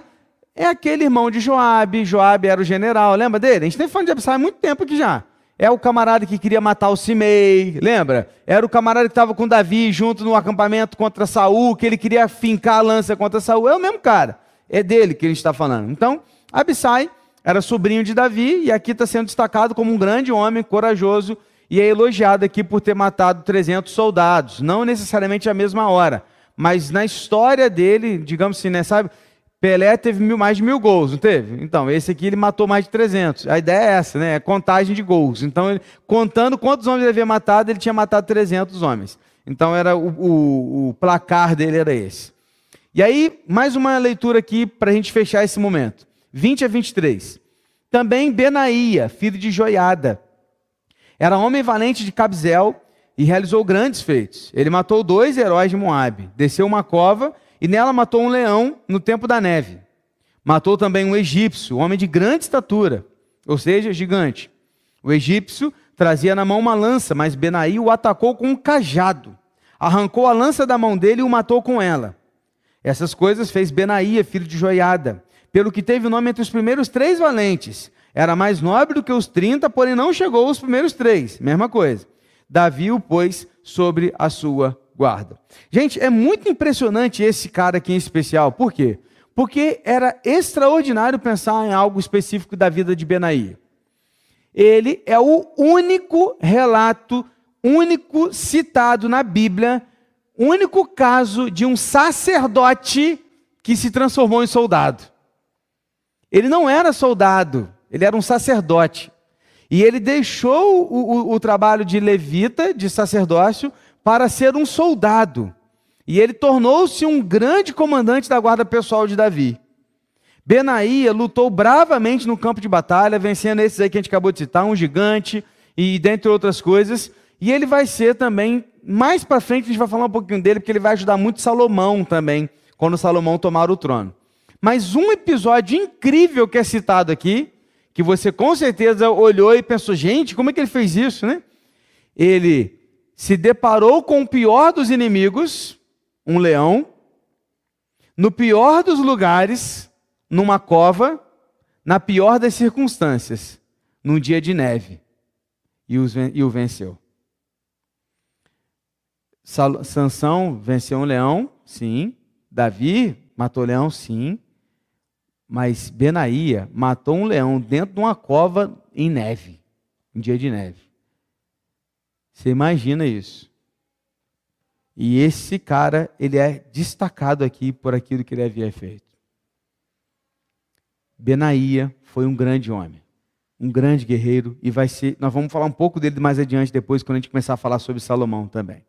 é aquele irmão de Joabe. Joabe era o general, lembra dele? A gente tem falando de Abissai há muito tempo aqui já. É o camarada que queria matar o Simei, lembra? Era o camarada que estava com Davi junto no acampamento contra Saul, que ele queria fincar a lança contra Saul. É o mesmo cara. É dele que ele está falando. Então, Abissai era sobrinho de Davi e aqui está sendo destacado como um grande homem, corajoso, e é elogiado aqui por ter matado 300 soldados. Não necessariamente a mesma hora, mas na história dele, digamos assim, né, sabe? Pelé teve mil, mais de mil gols, não teve? Então, esse aqui ele matou mais de 300. A ideia é essa, né? É contagem de gols. Então, ele, contando quantos homens ele havia matado, ele tinha matado 300 homens. Então, era o, o, o placar dele era esse. E aí, mais uma leitura aqui para a gente fechar esse momento. 20 a 23. Também Benaía, filho de Joiada, era homem valente de Cabzel e realizou grandes feitos. Ele matou dois heróis de Moabe, desceu uma cova e nela matou um leão no tempo da neve. Matou também um egípcio, um homem de grande estatura, ou seja, gigante. O egípcio trazia na mão uma lança, mas Benaí o atacou com um cajado. Arrancou a lança da mão dele e o matou com ela. Essas coisas fez Benaía, filho de Joiada, pelo que teve o nome entre os primeiros três valentes. Era mais nobre do que os trinta, porém não chegou aos primeiros três. Mesma coisa. Davi o pôs sobre a sua guarda. Gente, é muito impressionante esse cara aqui em especial. Por quê? Porque era extraordinário pensar em algo específico da vida de Benaí. Ele é o único relato, único citado na Bíblia, único caso de um sacerdote que se transformou em soldado. Ele não era soldado, ele era um sacerdote. E ele deixou o, o, o trabalho de levita, de sacerdócio, para ser um soldado. E ele tornou-se um grande comandante da guarda pessoal de Davi. Benaía lutou bravamente no campo de batalha, vencendo esses aí que a gente acabou de citar, um gigante e dentre outras coisas. E ele vai ser também, mais para frente a gente vai falar um pouquinho dele, porque ele vai ajudar muito Salomão também, quando Salomão tomar o trono. Mas um episódio incrível que é citado aqui, que você com certeza olhou e pensou, gente, como é que ele fez isso, né? Ele se deparou com o pior dos inimigos, um leão, no pior dos lugares, numa cova, na pior das circunstâncias, num dia de neve, e, o venceu. Sansão venceu um leão, sim. Davi matou um leão, sim. Mas Benaía matou um leão dentro de uma cova em neve, em dia de neve. Você imagina isso. E esse cara, ele é destacado aqui por aquilo que ele havia feito. Benaía foi um grande homem, um grande guerreiro, e vai ser. Nós vamos falar um pouco dele mais adiante, depois, quando a gente começar a falar sobre Salomão também.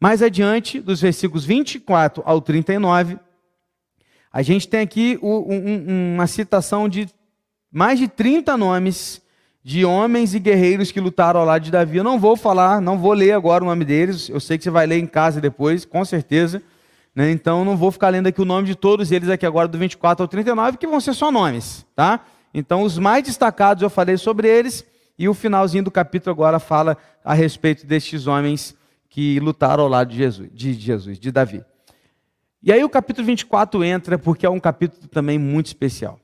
Mais adiante, dos versículos 24 ao 39, a gente tem aqui uma citação de mais de 30 nomes de homens e guerreiros que lutaram ao lado de Davi. Eu não vou falar, não vou ler agora o nome deles. Eu sei que você vai ler em casa depois, com certeza. Né? Então não vou ficar lendo aqui o nome de todos eles aqui agora do 24 ao 39, que vão ser só nomes, tá? Então os mais destacados eu falei sobre eles e o finalzinho do capítulo agora fala a respeito destes homens que lutaram ao lado de Jesus, de Jesus, de Davi. E aí o capítulo 24 entra porque é um capítulo também muito especial.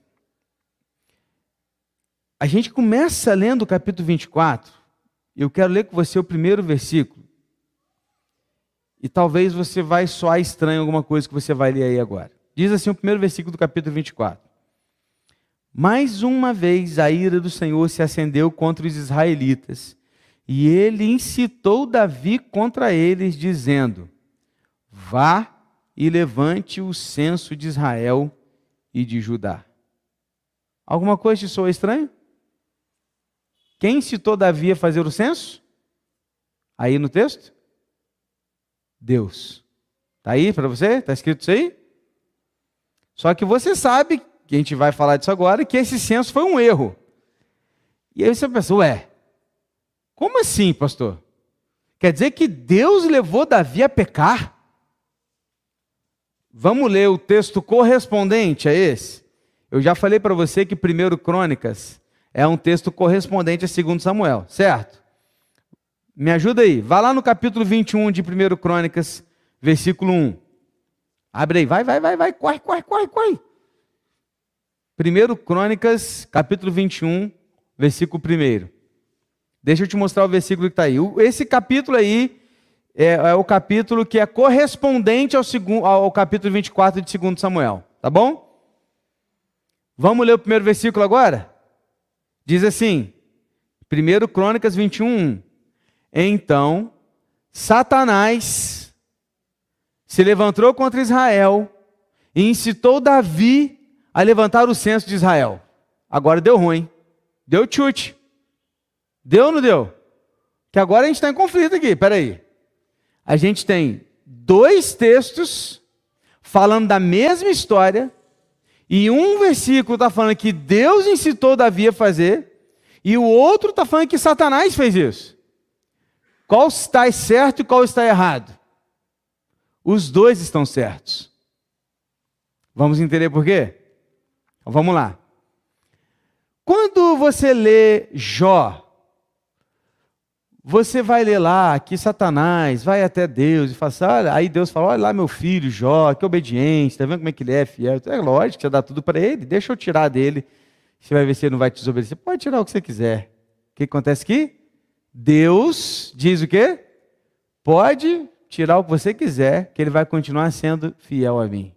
A gente começa lendo o capítulo 24, eu quero ler com você o primeiro versículo. E talvez você vai soar estranho alguma coisa que você vai ler aí agora. Diz assim o primeiro versículo do capítulo 24. Mais uma vez a ira do Senhor se acendeu contra os israelitas, e ele incitou Davi contra eles, dizendo: Vá e levante o censo de Israel e de Judá. Alguma coisa te soa estranho? Quem citou Davi a fazer o censo? Aí no texto? Deus. Está aí para você? Está escrito isso aí? Só que você sabe, que a gente vai falar disso agora, que esse censo foi um erro. E aí você pensa, ué, como assim, pastor? Quer dizer que Deus levou Davi a pecar? Vamos ler o texto correspondente a esse? Eu já falei para você que 1 Crônicas é um texto correspondente a 2 Samuel, certo? Me ajuda aí. Vá lá no capítulo 21 de 1 Crônicas, versículo 1. Abre aí, vai, vai, vai, vai, corre, corre, corre, corre. 1 Crônicas, capítulo 21, versículo 1. Deixa eu te mostrar o versículo que está aí. Esse capítulo aí é, é, o capítulo que é correspondente ao, segundo, ao capítulo 24 de 2 Samuel. Tá bom? Vamos ler o primeiro versículo agora? Diz assim, 1 Crônicas 21, Então, Satanás se levantou contra Israel e incitou Davi a levantar o censo de Israel. Agora deu ruim. Deu chute. Deu ou não deu? Que agora a gente está em conflito aqui, peraí. A gente tem dois textos falando da mesma história, e um versículo está falando que Deus incitou Davi a fazer, e o outro está falando que Satanás fez isso. Qual está certo e qual está errado? Os dois estão certos. Vamos entender por quê? Vamos lá. Quando você lê Jó, você vai ler lá que Satanás vai até Deus e fala assim, olha, aí Deus fala, olha lá meu filho Jó, que obediente, está vendo como é que ele é fiel? É lógico você dá tudo para ele, deixa eu tirar dele, você vai ver se ele não vai te desobedecer. Pode tirar o que você quiser. O que acontece aqui? Deus diz o quê? Pode tirar o que você quiser, que ele vai continuar sendo fiel a mim.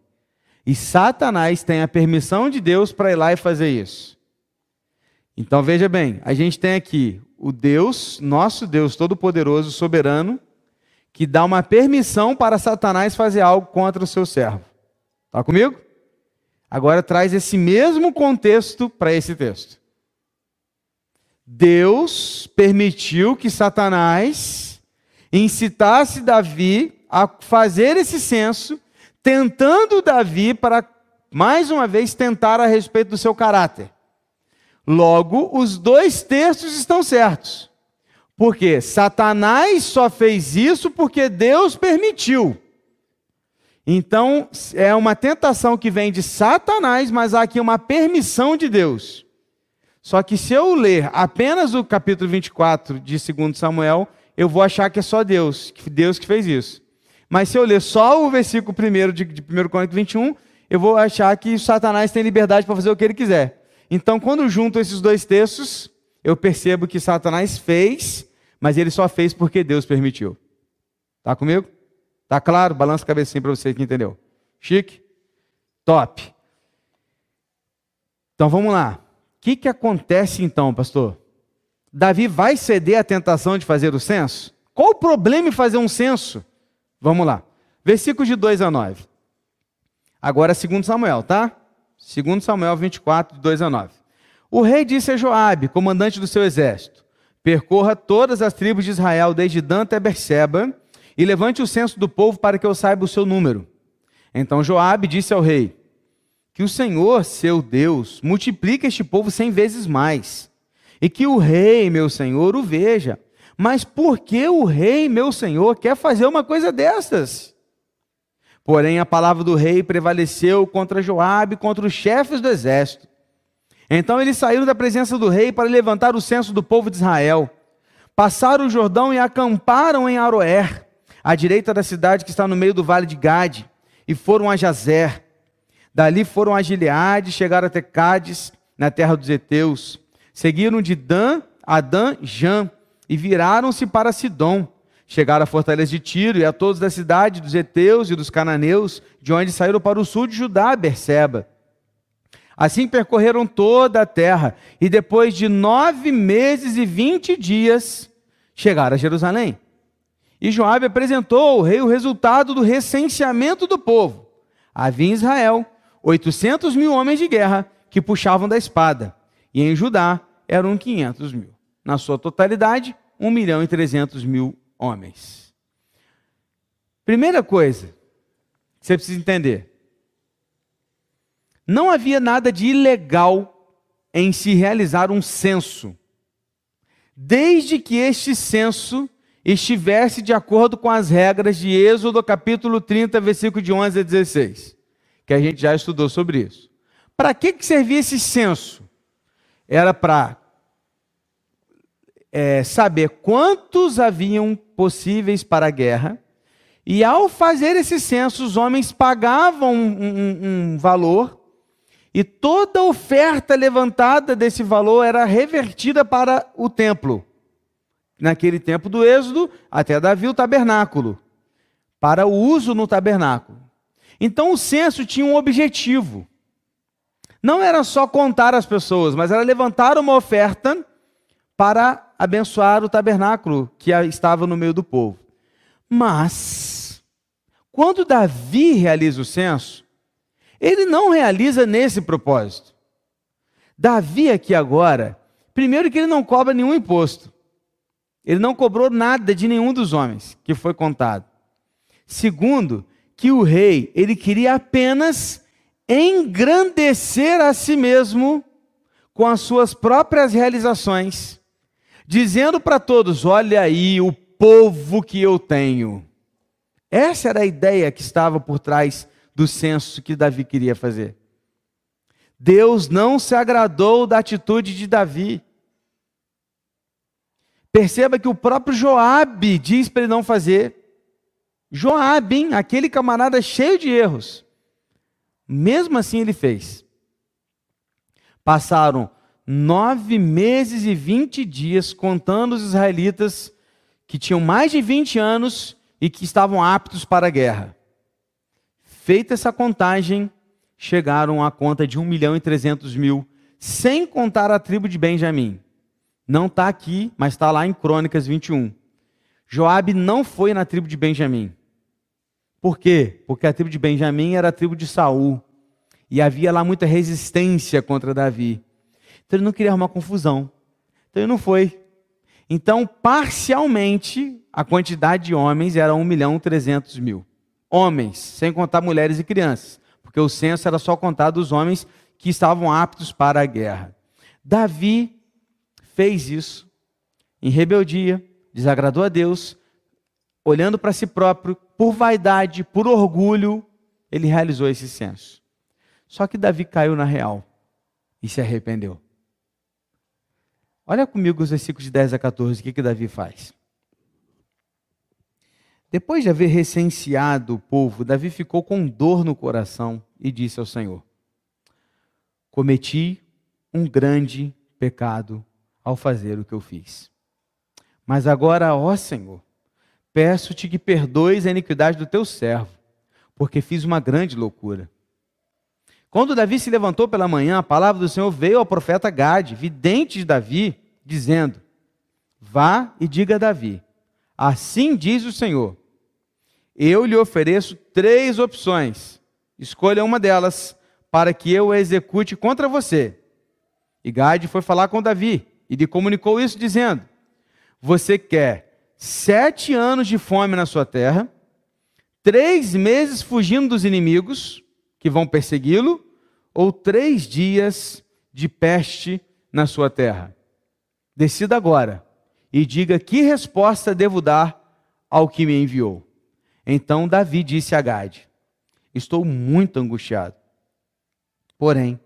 E Satanás tem a permissão de Deus para ir lá e fazer isso. Então veja bem, a gente tem aqui o Deus, nosso Deus Todo-Poderoso, soberano, que dá uma permissão para Satanás fazer algo contra o seu servo. Está comigo? Agora traz esse mesmo contexto para esse texto. Deus permitiu que Satanás incitasse Davi a fazer esse censo tentando Davi para, mais uma vez, tentar a respeito do seu caráter. Logo, os dois textos estão certos. Porque Satanás só fez isso porque Deus permitiu. Então, é uma tentação que vem de Satanás, mas há aqui uma permissão de Deus. Só que se eu ler apenas o capítulo 24 de 2 Samuel, eu vou achar que é só Deus, que Deus que fez isso. Mas se eu ler só o versículo 1 de, de 1 Coríntios 21, eu vou achar que Satanás tem liberdade para fazer o que ele quiser. Então, quando junto esses dois textos, eu percebo que Satanás fez, mas ele só fez porque Deus permitiu. Tá comigo? Tá claro? Balança a cabecinha para você que entendeu. Chique? Top. Então vamos lá. O que, que acontece então, pastor? Davi vai ceder à tentação de fazer o censo? Qual o problema em fazer um censo? Vamos lá. Versículos de 2 a 9. Agora, segundo Samuel, tá? Segundo Samuel 24, de 2 a 9. O rei disse a Joabe, comandante do seu exército: Percorra todas as tribos de Israel, desde Dan até Berseba, e levante o censo do povo para que eu saiba o seu número. Então Joabe disse ao rei: Que o Senhor, seu Deus, multiplique este povo cem vezes mais, e que o rei, meu senhor, o veja mas por que o rei, meu senhor, quer fazer uma coisa destas? Porém, a palavra do rei prevaleceu contra Joabe e contra os chefes do exército. Então eles saíram da presença do rei para levantar o censo do povo de Israel. Passaram o Jordão e acamparam em Aroer, à direita da cidade que está no meio do vale de Gade, e foram a Jazer. Dali foram a Gileade, chegaram até Cádiz, na terra dos heteus. Seguiram de Dan a Dan Jan, e viraram-se para Sidom. Chegaram à fortaleza de Tiro e a todos da cidade dos heteus e dos cananeus, de onde saíram para o sul de Judá, Berseba. Assim percorreram toda a terra, e depois de nove meses e vinte dias, chegaram a Jerusalém. E Joabe apresentou ao rei o resultado do recenseamento do povo. Havia em Israel 800 mil homens de guerra que puxavam da espada, e em Judá eram 500 mil na sua totalidade, 1 milhão e 300 mil homens. Primeira coisa você precisa entender: não havia nada de ilegal em se realizar um censo, desde que este censo estivesse de acordo com as regras de Êxodo capítulo 30, versículo de 11 a 16, que a gente já estudou sobre isso. Para que, que servia esse censo? Era para é, saber quantos haviam possíveis para a guerra, e ao fazer esse censo, os homens pagavam um, um, um valor, e toda oferta levantada desse valor era revertida para o templo. Naquele tempo do Êxodo, até Davi, o tabernáculo, para o uso no tabernáculo. Então o censo tinha um objetivo. não era só contar as pessoas, mas era levantar uma oferta para abençoar o tabernáculo que estava no meio do povo. Mas, quando Davi realiza o censo, ele não realiza nesse propósito. Davi aqui agora, primeiro que ele não cobra nenhum imposto. Ele não cobrou nada de nenhum dos homens que foi contado. Segundo, que o rei, ele queria apenas engrandecer a si mesmo com as suas próprias realizações, dizendo para todos: "Olha aí o povo que eu tenho". Essa era a ideia que estava por trás do censo que Davi queria fazer. Deus não se agradou da atitude de Davi. Perceba que o próprio Joabe diz para ele não fazer. Joabe, hein? aquele camarada cheio de erros. Mesmo assim ele fez. Passaram nove meses e vinte dias contando os israelitas que tinham mais de 20 anos e que estavam aptos para a guerra. Feita essa contagem, chegaram à conta de 1 milhão e 300 mil, sem contar a tribo de Benjamim. Não está aqui, mas está lá em Crônicas 21. Joabe não foi na tribo de Benjamim. Por quê? Porque a tribo de Benjamim era a tribo de Saul. E havia lá muita resistência contra Davi. Então ele não queria arrumar confusão. Então ele não foi. Então, parcialmente, a quantidade de homens era 1 milhão e 300 mil homens, sem contar mulheres e crianças, porque o censo era só contar dos homens que estavam aptos para a guerra. Davi fez isso em rebeldia, desagradou a Deus, olhando para si próprio, por vaidade, por orgulho, ele realizou esse censo. Só que Davi caiu na real e se arrependeu. Olha comigo os versículos de 10 a 14, o que, que Davi faz? Depois de haver recenseado o povo, Davi ficou com dor no coração e disse ao Senhor: Cometi um grande pecado ao fazer o que eu fiz. Mas agora, ó Senhor, peço-te que perdoes a iniquidade do teu servo, porque fiz uma grande loucura. Quando Davi se levantou pela manhã, a palavra do Senhor veio ao profeta Gade, vidente de Davi, dizendo: Vá e diga a Davi: Assim diz o Senhor: Eu lhe ofereço três opções. Escolha uma delas para que eu a execute contra você. E Gade foi falar com Davi e lhe comunicou isso, dizendo: Você quer sete anos de fome na sua terra, três meses fugindo dos inimigos que vão persegui-lo, ou três dias de peste na sua terra? Decida agora e diga que resposta devo dar ao que me enviou. Então Davi disse a Gade: Estou muito angustiado. Porém,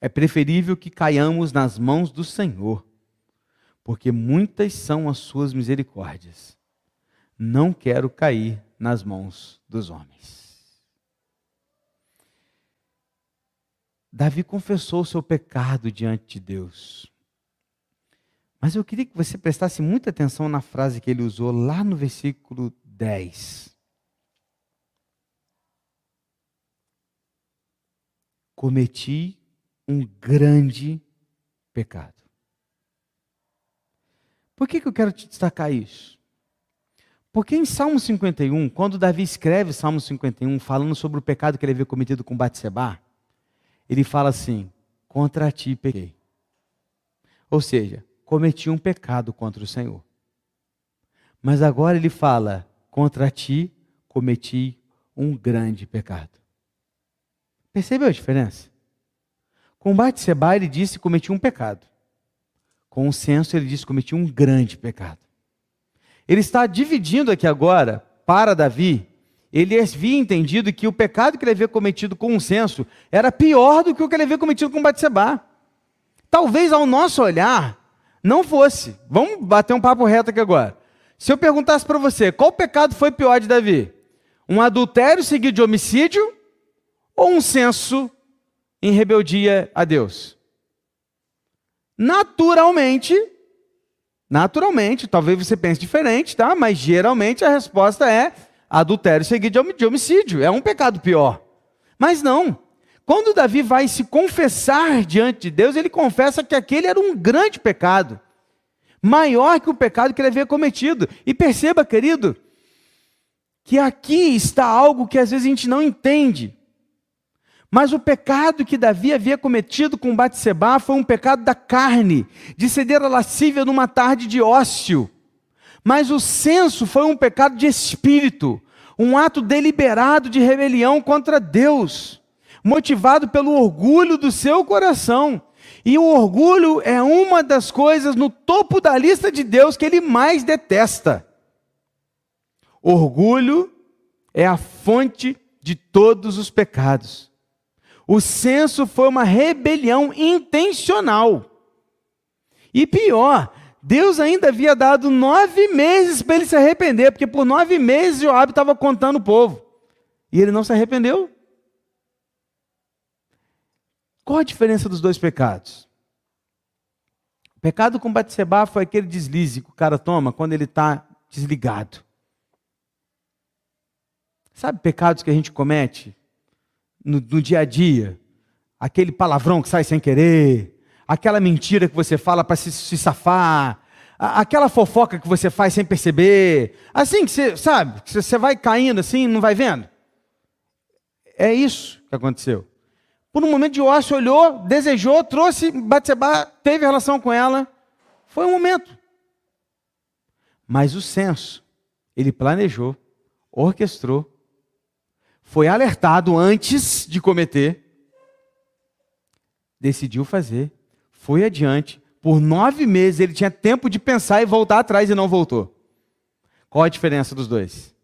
é preferível que caiamos nas mãos do Senhor, porque muitas são as suas misericórdias. Não quero cair nas mãos dos homens. Davi confessou o seu pecado diante de Deus. Mas eu queria que você prestasse muita atenção na frase que ele usou lá no versículo 10. Cometi um grande pecado. Por que, que eu quero te destacar isso? Porque em Salmo 51, quando Davi escreve Salmo 51, falando sobre o pecado que ele havia cometido com Batseba, ele fala assim: Contra ti pequei. Ou seja, cometi um pecado contra o Senhor. Mas agora ele fala: contra ti cometi um grande pecado. Percebeu a diferença? Com Batseba ele disse cometi um pecado. Com o censo ele disse cometi um grande pecado. Ele está dividindo aqui agora para Davi. Ele havia entendido que o pecado que ele havia cometido com o censo era pior do que o que ele havia cometido com Batseba. Talvez ao nosso olhar não fosse. Vamos bater um papo reto aqui agora. Se eu perguntasse para você, qual pecado foi pior de Davi? Um adultério seguido de homicídio ou um censo em rebeldia a Deus? Naturalmente, naturalmente, talvez você pense diferente, tá? Mas geralmente a resposta é adultério seguido de homicídio. É um pecado pior. Mas não. quando Davi vai se confessar diante de Deus, ele confessa que aquele era um grande pecado, maior que o pecado que ele havia cometido. E perceba, querido, que aqui está algo que às vezes a gente não entende. Mas o pecado que Davi havia cometido com Batseba foi um pecado da carne, de ceder a lascívia numa tarde de ócio. Mas o senso foi um pecado de espírito, um ato deliberado de rebelião contra Deus, motivado pelo orgulho do seu coração. E o orgulho é uma das coisas no topo da lista de Deus que ele mais detesta. Orgulho é a fonte de todos os pecados. O censo foi uma rebelião intencional. E pior, Deus ainda havia dado nove meses para ele se arrepender, porque por nove meses Joab estava contando o povo. E ele não se arrependeu. Qual a diferença dos dois pecados? O pecado com Batseba foi aquele deslize que o cara toma quando ele está desligado. Sabe pecados que a gente comete no, no dia a dia? Aquele palavrão que sai sem querer, aquela mentira que você fala para se, se, safar, aquela fofoca que você faz sem perceber, assim que você, sabe, que você vai caindo assim, não vai vendo. É isso que aconteceu. Por um momento ócio, olhou, desejou, trouxe Batseba, teve relação com ela. Foi um momento. Mas o senso, ele planejou, orquestrou, foi alertado antes de cometer, decidiu fazer, foi adiante. Por nove meses ele tinha tempo de pensar e voltar atrás e não voltou. Qual a diferença dos dois?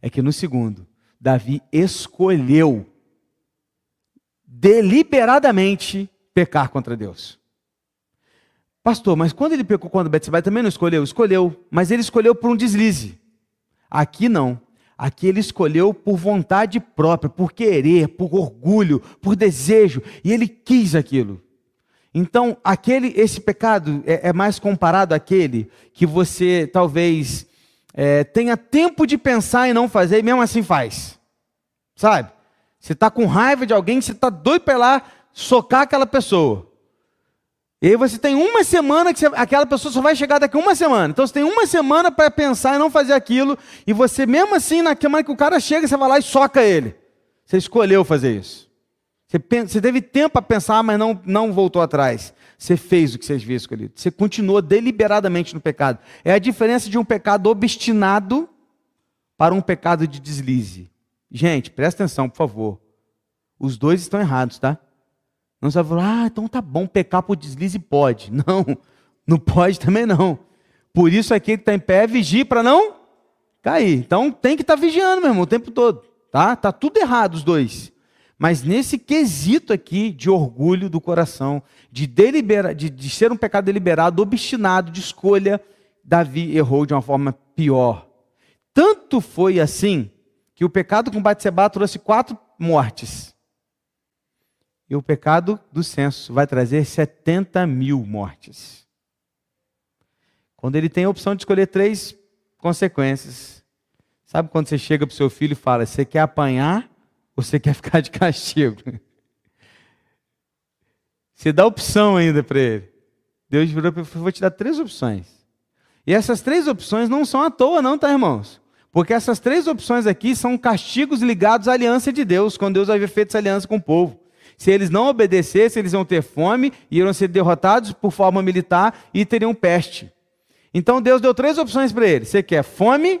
É que no segundo, Davi escolheu deliberadamente pecar contra Deus. Pastor, mas quando ele pecou contra Betseba, também não escolheu? Escolheu, mas ele escolheu por um deslize. Aqui não. Aqui ele escolheu por vontade própria, por querer, por orgulho, por desejo, e ele quis aquilo. Então, aquele, esse pecado é, é mais comparado àquele que você talvez é, tenha tempo de pensar e não fazer, e mesmo assim faz. Sabe? Você está com raiva de alguém, você está doido para ir lá socar aquela pessoa. E aí você tem uma semana que você, aquela pessoa só vai chegar daqui uma semana. Então você tem uma semana para pensar e não fazer aquilo. E você, mesmo assim, na semana que o cara chega, você vai lá e soca ele. Você escolheu fazer isso. Você, você teve tempo para pensar, mas não, não voltou atrás. Você fez o que você havia escolhido. Você continuou deliberadamente no pecado. É a diferença de um pecado obstinado para um pecado de deslize. Gente, presta atenção, por favor. Os dois estão errados, tá? Não você vai falar, ah, então tá bom, pecar por deslize pode. *laughs* Não, não pode também não. Por isso aquele que está em pé, vigie para não cair. Então tem que estar tá vigiando, meu irmão, o tempo todo. Tá? Tá tudo errado os dois. Mas nesse quesito aqui de orgulho do coração, de, delibera, de, de ser um pecado deliberado, obstinado, de escolha, Davi errou de uma forma pior. Tanto foi assim que o pecado com Batseba trouxe quatro mortes. E o pecado do censo vai trazer 70 mil mortes. Quando ele tem a opção de escolher três consequências. Sabe quando você chega para o seu filho e fala: Você quer apanhar ou você quer ficar de castigo? Você dá opção ainda para ele. Deus virou para ele: Vou te dar três opções. E essas três opções não são à toa, não, tá, irmãos? Porque essas três opções aqui são castigos ligados à aliança de Deus, quando Deus havia feito essa aliança com o povo. Se eles não obedecessem, eles iam ter fome, iriam ser derrotados por forma militar e teriam peste. Então Deus deu três opções para eles: você quer fome,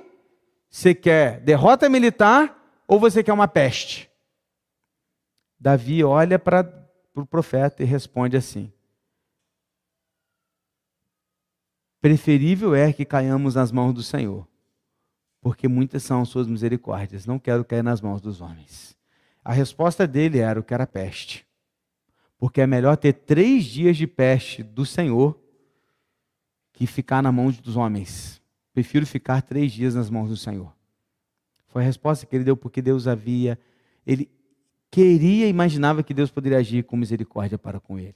você quer derrota militar ou você quer uma peste? Davi olha para o pro profeta e responde assim: Preferível é que caiamos nas mãos do Senhor, porque muitas são as suas misericórdias. Não quero cair nas mãos dos homens. A resposta dele era o que era peste. Porque é melhor ter três dias de peste do Senhor que ficar na mão dos homens. Prefiro ficar três dias nas mãos do Senhor. Foi a resposta que ele deu porque Deus havia. Ele queria, imaginava que Deus poderia agir com misericórdia para com ele.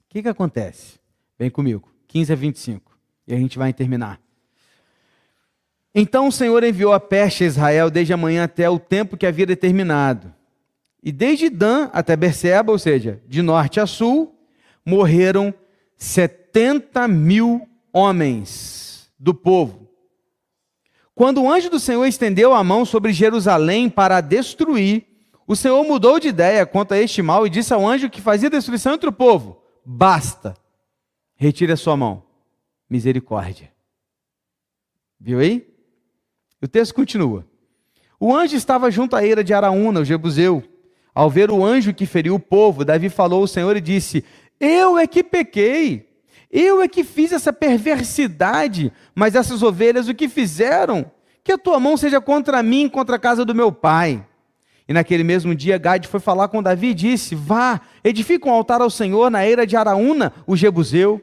O que, que acontece? Vem comigo, 15 a 25. E a gente vai terminar. Então o Senhor enviou a peste a Israel desde a manhã até o tempo que havia determinado. E desde Dan até Berseba, ou seja, de norte a sul, morreram 70 mil homens do povo. Quando o anjo do Senhor estendeu a mão sobre Jerusalém para destruir, o Senhor mudou de ideia quanto a este mal e disse ao anjo que fazia destruição entre o povo: Basta, retire a sua mão. Misericórdia. Viu aí? O texto continua. O anjo estava junto à eira de Araúna, o Jebuseu. Ao ver o anjo que feriu o povo, Davi falou ao Senhor e disse: Eu é que pequei, eu é que fiz essa perversidade, mas essas ovelhas o que fizeram? Que a tua mão seja contra mim, contra a casa do meu pai. E naquele mesmo dia, Gade foi falar com Davi e disse: Vá, edifica um altar ao Senhor na eira de Araúna, o Jebuseu.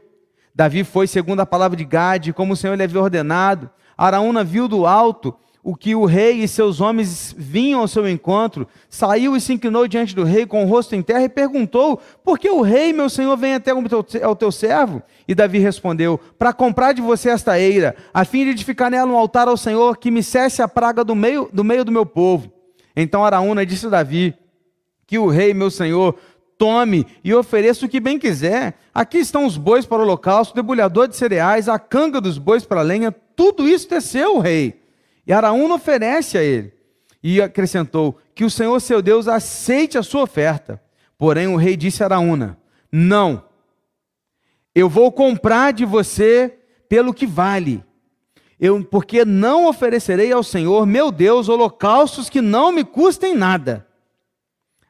Davi foi segundo a palavra de Gade, como o Senhor lhe havia ordenado. Araúna viu do alto o que o rei e seus homens vinham ao seu encontro, saiu e se inclinou diante do rei com o rosto em terra e perguntou: Por que o rei, meu senhor, vem até ao teu servo? E Davi respondeu: Para comprar de você esta eira, a fim de edificar nela um altar ao Senhor que me cesse a praga do meio do, meio do meu povo. Então Araúna disse a Davi: Que o rei, meu senhor, tome e ofereça o que bem quiser. Aqui estão os bois para o holocausto, o debulhador de cereais, a canga dos bois para a lenha, tudo isso é seu, rei. E Araúna oferece a ele. E acrescentou: Que o Senhor seu Deus aceite a sua oferta. Porém, o rei disse a Araúna: Não, eu vou comprar de você pelo que vale. Eu, porque não oferecerei ao Senhor, meu Deus, holocaustos que não me custem nada.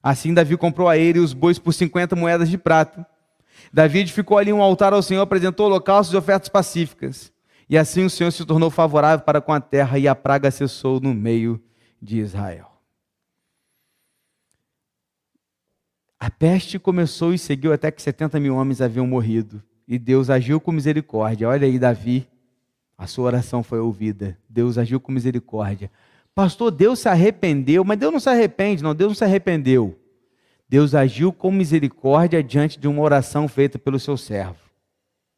Assim Davi comprou a ele os bois por 50 moedas de prata. Davi edificou ali um altar ao Senhor, apresentou holocaustos e ofertas pacíficas. E assim o Senhor se tornou favorável para com a terra e a praga cessou no meio de Israel. A peste começou e seguiu até que 70 mil homens haviam morrido. E Deus agiu com misericórdia. Olha aí, Davi, a sua oração foi ouvida. Deus agiu com misericórdia. Pastor, Deus se arrependeu, mas Deus não se arrepende, não, Deus não se arrependeu. Deus agiu com misericórdia diante de uma oração feita pelo seu servo.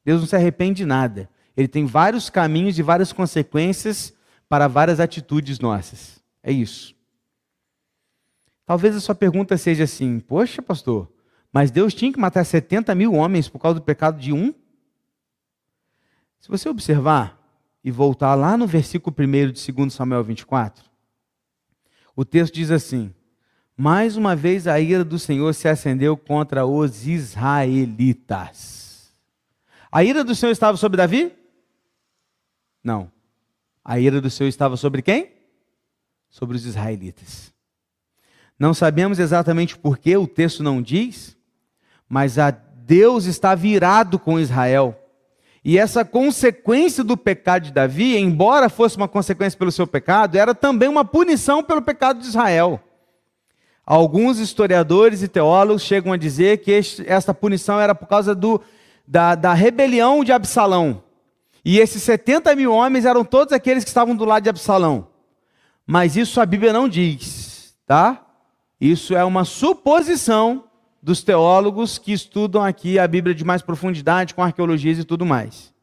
Deus não se arrepende de nada. Ele tem vários caminhos e várias consequências para várias atitudes nossas. É isso. Talvez a sua pergunta seja assim: Poxa, pastor, mas Deus tinha que matar 70 mil homens por causa do pecado de um? Se você observar e voltar lá no versículo 1 de 2 Samuel 24, o texto diz assim: Mais uma vez a ira do Senhor se acendeu contra os israelitas. A ira do Senhor estava sobre Davi? Não. A ira do Senhor estava sobre quem? Sobre os israelitas. Não sabemos exatamente por que o texto não diz, mas a Deus está virado com Israel. E essa consequência do pecado de Davi, embora fosse uma consequência pelo seu pecado, era também uma punição pelo pecado de Israel. Alguns historiadores e teólogos chegam a dizer que este, esta punição era por causa do, da, da rebelião de Absalão. E esses 70 mil homens eram todos aqueles que estavam do lado de Absalão. Mas isso a Bíblia não diz, tá? Isso é uma suposição dos teólogos que estudam aqui a Bíblia de mais profundidade, com arqueologias e tudo mais.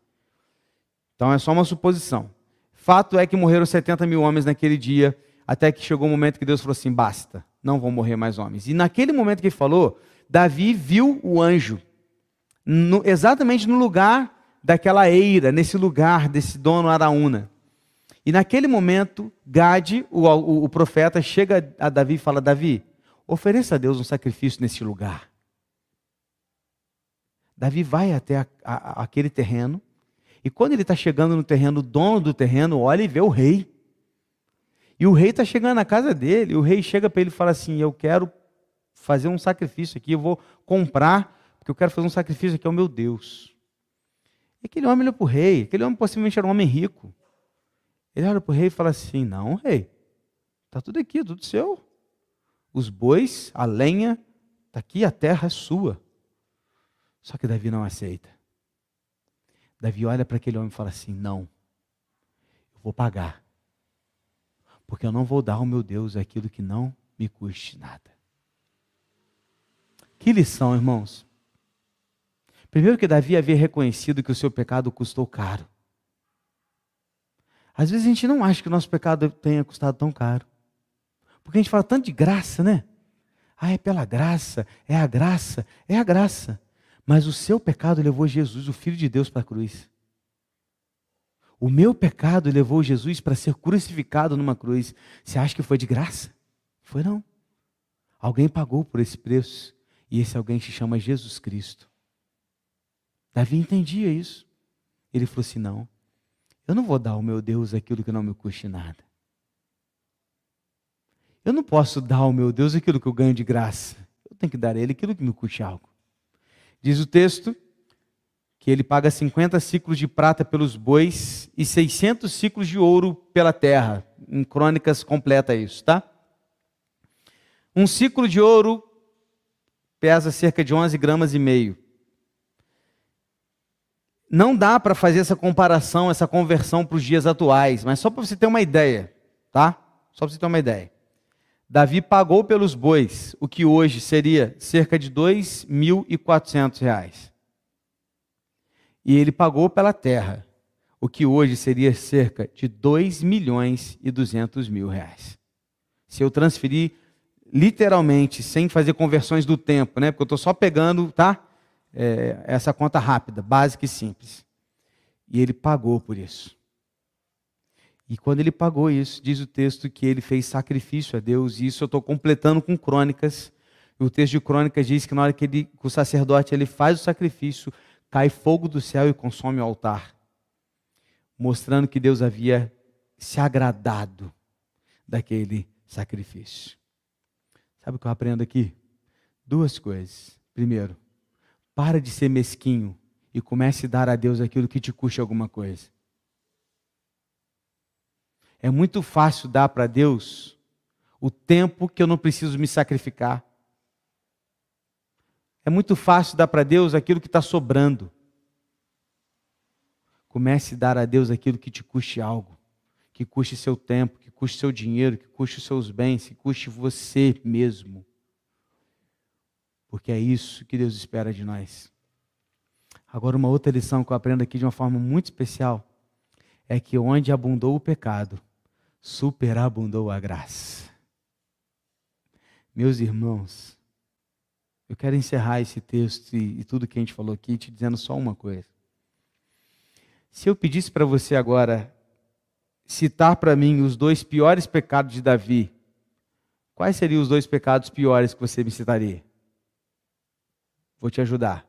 Então é só uma suposição. Fato é que morreram 70 mil homens naquele dia, até que chegou o um momento que Deus falou assim: basta, não vão morrer mais homens. E naquele momento que ele falou, Davi viu o anjo, no, exatamente no lugar daquela eira, nesse lugar desse dono Araúna. E naquele momento, Gade, o, o, o, profeta, chega a Davi e fala: Davi, ofereça a Deus um sacrifício nesse lugar. Davi vai até a, a, aquele terreno, e quando ele está chegando no terreno, o dono do terreno olha e vê o rei. E o rei está chegando na casa dele, e o rei chega para ele e fala assim: Eu quero fazer um sacrifício aqui, eu vou comprar, porque eu quero fazer um sacrifício aqui ao meu Deus. E aquele homem olha para o rei, aquele homem possivelmente era um homem rico. Ele olha para o rei e fala assim: Não, rei, está tudo aqui, tudo seu. Os bois, a lenha, está aqui, a terra é sua. Só que Davi não aceita. Davi olha para aquele homem e fala assim: Não, eu vou pagar. Porque eu não vou dar ao meu Deus aquilo que não me custe nada. Que lição, irmãos. Primeiro que Davi havia reconhecido que o seu pecado custou caro. Às vezes a gente não acha que o nosso pecado tenha custado tão caro. Porque a gente fala tanto de graça, né? Ah, é pela graça, é a graça, é a graça. Mas o seu pecado levou Jesus, o Filho de Deus, para a cruz. O meu pecado levou Jesus para ser crucificado numa cruz. Você acha que foi de graça? Foi não. Alguém pagou por esse preço. E esse alguém se chama Jesus Cristo. Davi entendia isso. Ele falou assim: não, eu não vou dar ao meu Deus aquilo que não me custe nada. Eu não posso dar ao meu Deus aquilo que eu ganho de graça. Eu tenho que dar a Ele aquilo que me custe algo. Diz o texto que ele paga 50 ciclos de prata pelos bois e 600 ciclos de ouro pela terra. Em Crônicas completa isso, tá? Um ciclo de ouro pesa cerca de 11 gramas e meio. Não dá para fazer essa comparação, essa conversão para os dias atuais, mas só para você ter uma ideia, tá? Só para você ter uma ideia. Davi pagou pelos bois, o que hoje seria cerca de 2.400 reais. E ele pagou pela terra, o que hoje seria cerca de 2 milhões e 200 mil reais. Se eu transferir literalmente, sem fazer conversões do tempo, né? Porque eu estou só pegando, tá? É, essa conta rápida, básica e simples. E ele pagou por isso. E quando ele pagou isso, diz o texto que ele fez sacrifício a Deus, e isso eu estou completando com crônicas. o texto de crônicas diz que na hora que, ele, que o sacerdote ele faz o sacrifício, cai fogo do céu e consome o altar, mostrando que Deus havia se agradado daquele sacrifício. Sabe o que eu aprendo aqui? Duas coisas. Primeiro, para de ser mesquinho e comece a dar a Deus aquilo que te custe alguma coisa. É muito fácil dar para Deus o tempo que eu não preciso me sacrificar. É muito fácil dar para Deus aquilo que está sobrando. Comece a dar a Deus aquilo que te custe algo, que custe seu tempo, que custe seu dinheiro, que custe seus bens, que custe você mesmo porque é isso que Deus espera de nós. Agora, uma outra lição que eu aprendo aqui de uma forma muito especial é que onde abundou o pecado, superabundou a graça. Meus irmãos, eu quero encerrar esse texto e, e tudo que a gente falou aqui te dizendo só uma coisa. Se eu pedisse para você agora citar para mim os dois piores pecados de Davi, quais seriam os dois pecados piores que você me citaria? Vou te ajudar.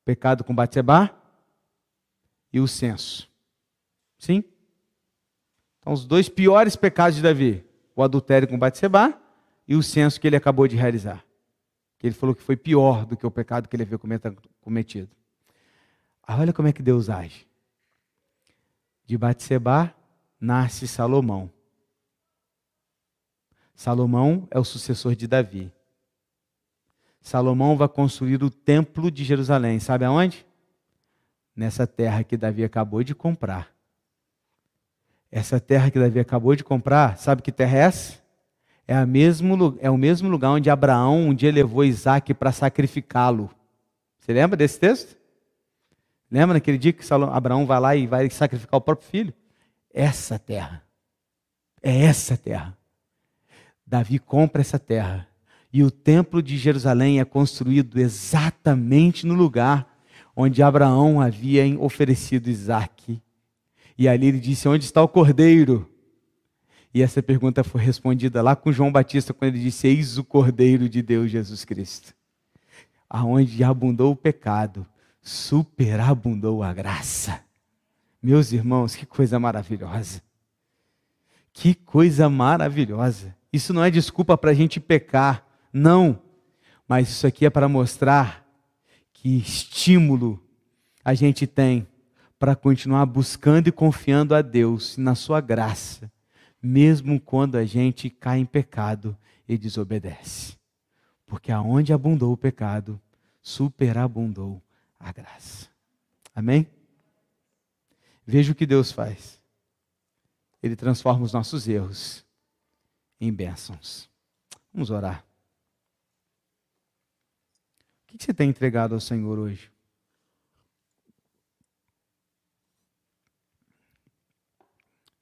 O pecado com Batseba e o senso. Sim? Então, os dois piores pecados de Davi: o adultério com Batseba e o senso que ele acabou de realizar. Que ele falou que foi pior do que o pecado que ele havia cometido. Ah, olha como é que Deus age. De Batseba nasce Salomão. Salomão é o sucessor de Davi. Salomão vai construir o templo de Jerusalém. Sabe aonde? Nessa terra que Davi acabou de comprar. Essa terra que Davi acabou de comprar, sabe que terra é essa? É, a mesmo, é o mesmo lugar onde Abraão um dia levou Isaac para sacrificá-lo. Você lembra desse texto? Lembra naquele dia que Abraão vai lá e vai sacrificar o próprio filho? Essa terra. É essa terra. Davi compra essa terra e o templo de Jerusalém é construído exatamente no lugar onde Abraão havia oferecido Isaac. E ali ele disse: Onde está o cordeiro? E essa pergunta foi respondida lá com João Batista, quando ele disse: Eis o cordeiro de Deus, Jesus Cristo. Aonde abundou o pecado, superabundou a graça. Meus irmãos, que coisa maravilhosa. Que coisa maravilhosa. Isso não é desculpa para a gente pecar. Não. Mas isso aqui é para mostrar que estímulo a gente tem para continuar buscando e confiando a Deus na sua graça, mesmo quando a gente cai em pecado e desobedece. Porque aonde abundou o pecado, superabundou a graça. Amém? Veja o que Deus faz. Ele transforma os nossos erros em bênçãos. Vamos orar. O que você tem entregado ao Senhor hoje?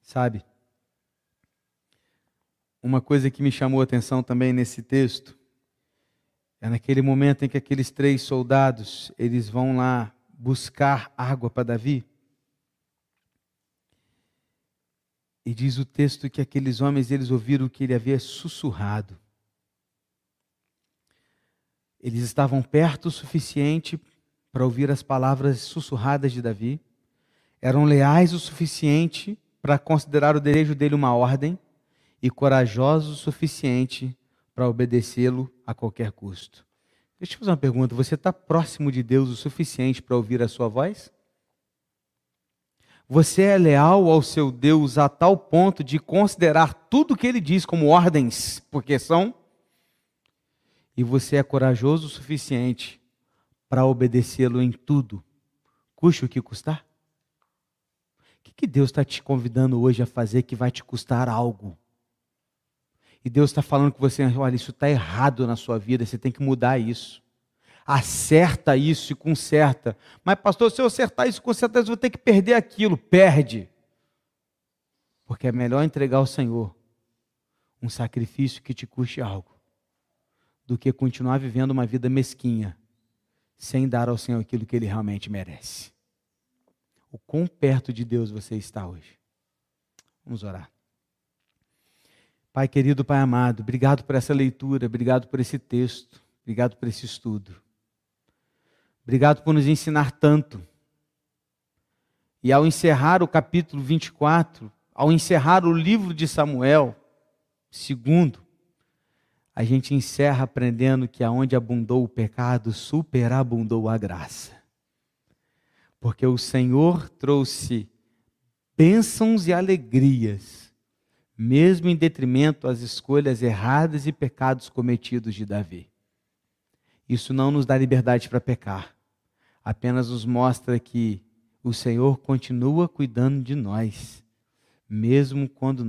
Sabe? Uma coisa que me chamou a atenção também nesse texto É naquele momento em que aqueles três soldados, eles vão lá buscar água para Davi. E diz o texto que aqueles homens, eles ouviram que ele havia sussurrado. Eles estavam perto o suficiente para ouvir as palavras sussurradas de Davi, eram leais o suficiente para considerar o desejo dele uma ordem e corajosos o suficiente para obedecê-lo a qualquer custo. Deixa eu fazer uma pergunta: você está próximo de Deus o suficiente para ouvir a sua voz? Você é leal ao seu Deus a tal ponto de considerar tudo que ele diz como ordens, porque são? E você é corajoso o suficiente para obedecê-lo em tudo, custe o que custar? O que, que Deus está te convidando hoje a fazer que vai te custar algo? E Deus está falando com você, olha, isso está errado na sua vida, você tem que mudar isso. Acerta isso e conserta. Mas, pastor, se eu acertar isso e consertar eu vou ter que perder aquilo. Perde. Porque é melhor entregar ao Senhor um sacrifício que te custe algo, do que continuar vivendo uma vida mesquinha, sem dar ao Senhor aquilo que ele realmente merece. O quão perto de Deus você está hoje? Vamos orar. Pai querido, Pai amado, obrigado por essa leitura, obrigado por esse texto, obrigado por esse estudo. Obrigado por nos ensinar tanto. E ao encerrar o capítulo 24, ao encerrar o livro de Samuel, segundo, a gente encerra aprendendo que aonde abundou o pecado, superabundou a graça. Porque o Senhor trouxe bênçãos e alegrias mesmo em detrimento às escolhas erradas e pecados cometidos de Davi. Isso não nos dá liberdade para pecar, apenas nos mostra que o Senhor continua cuidando de nós, mesmo quando.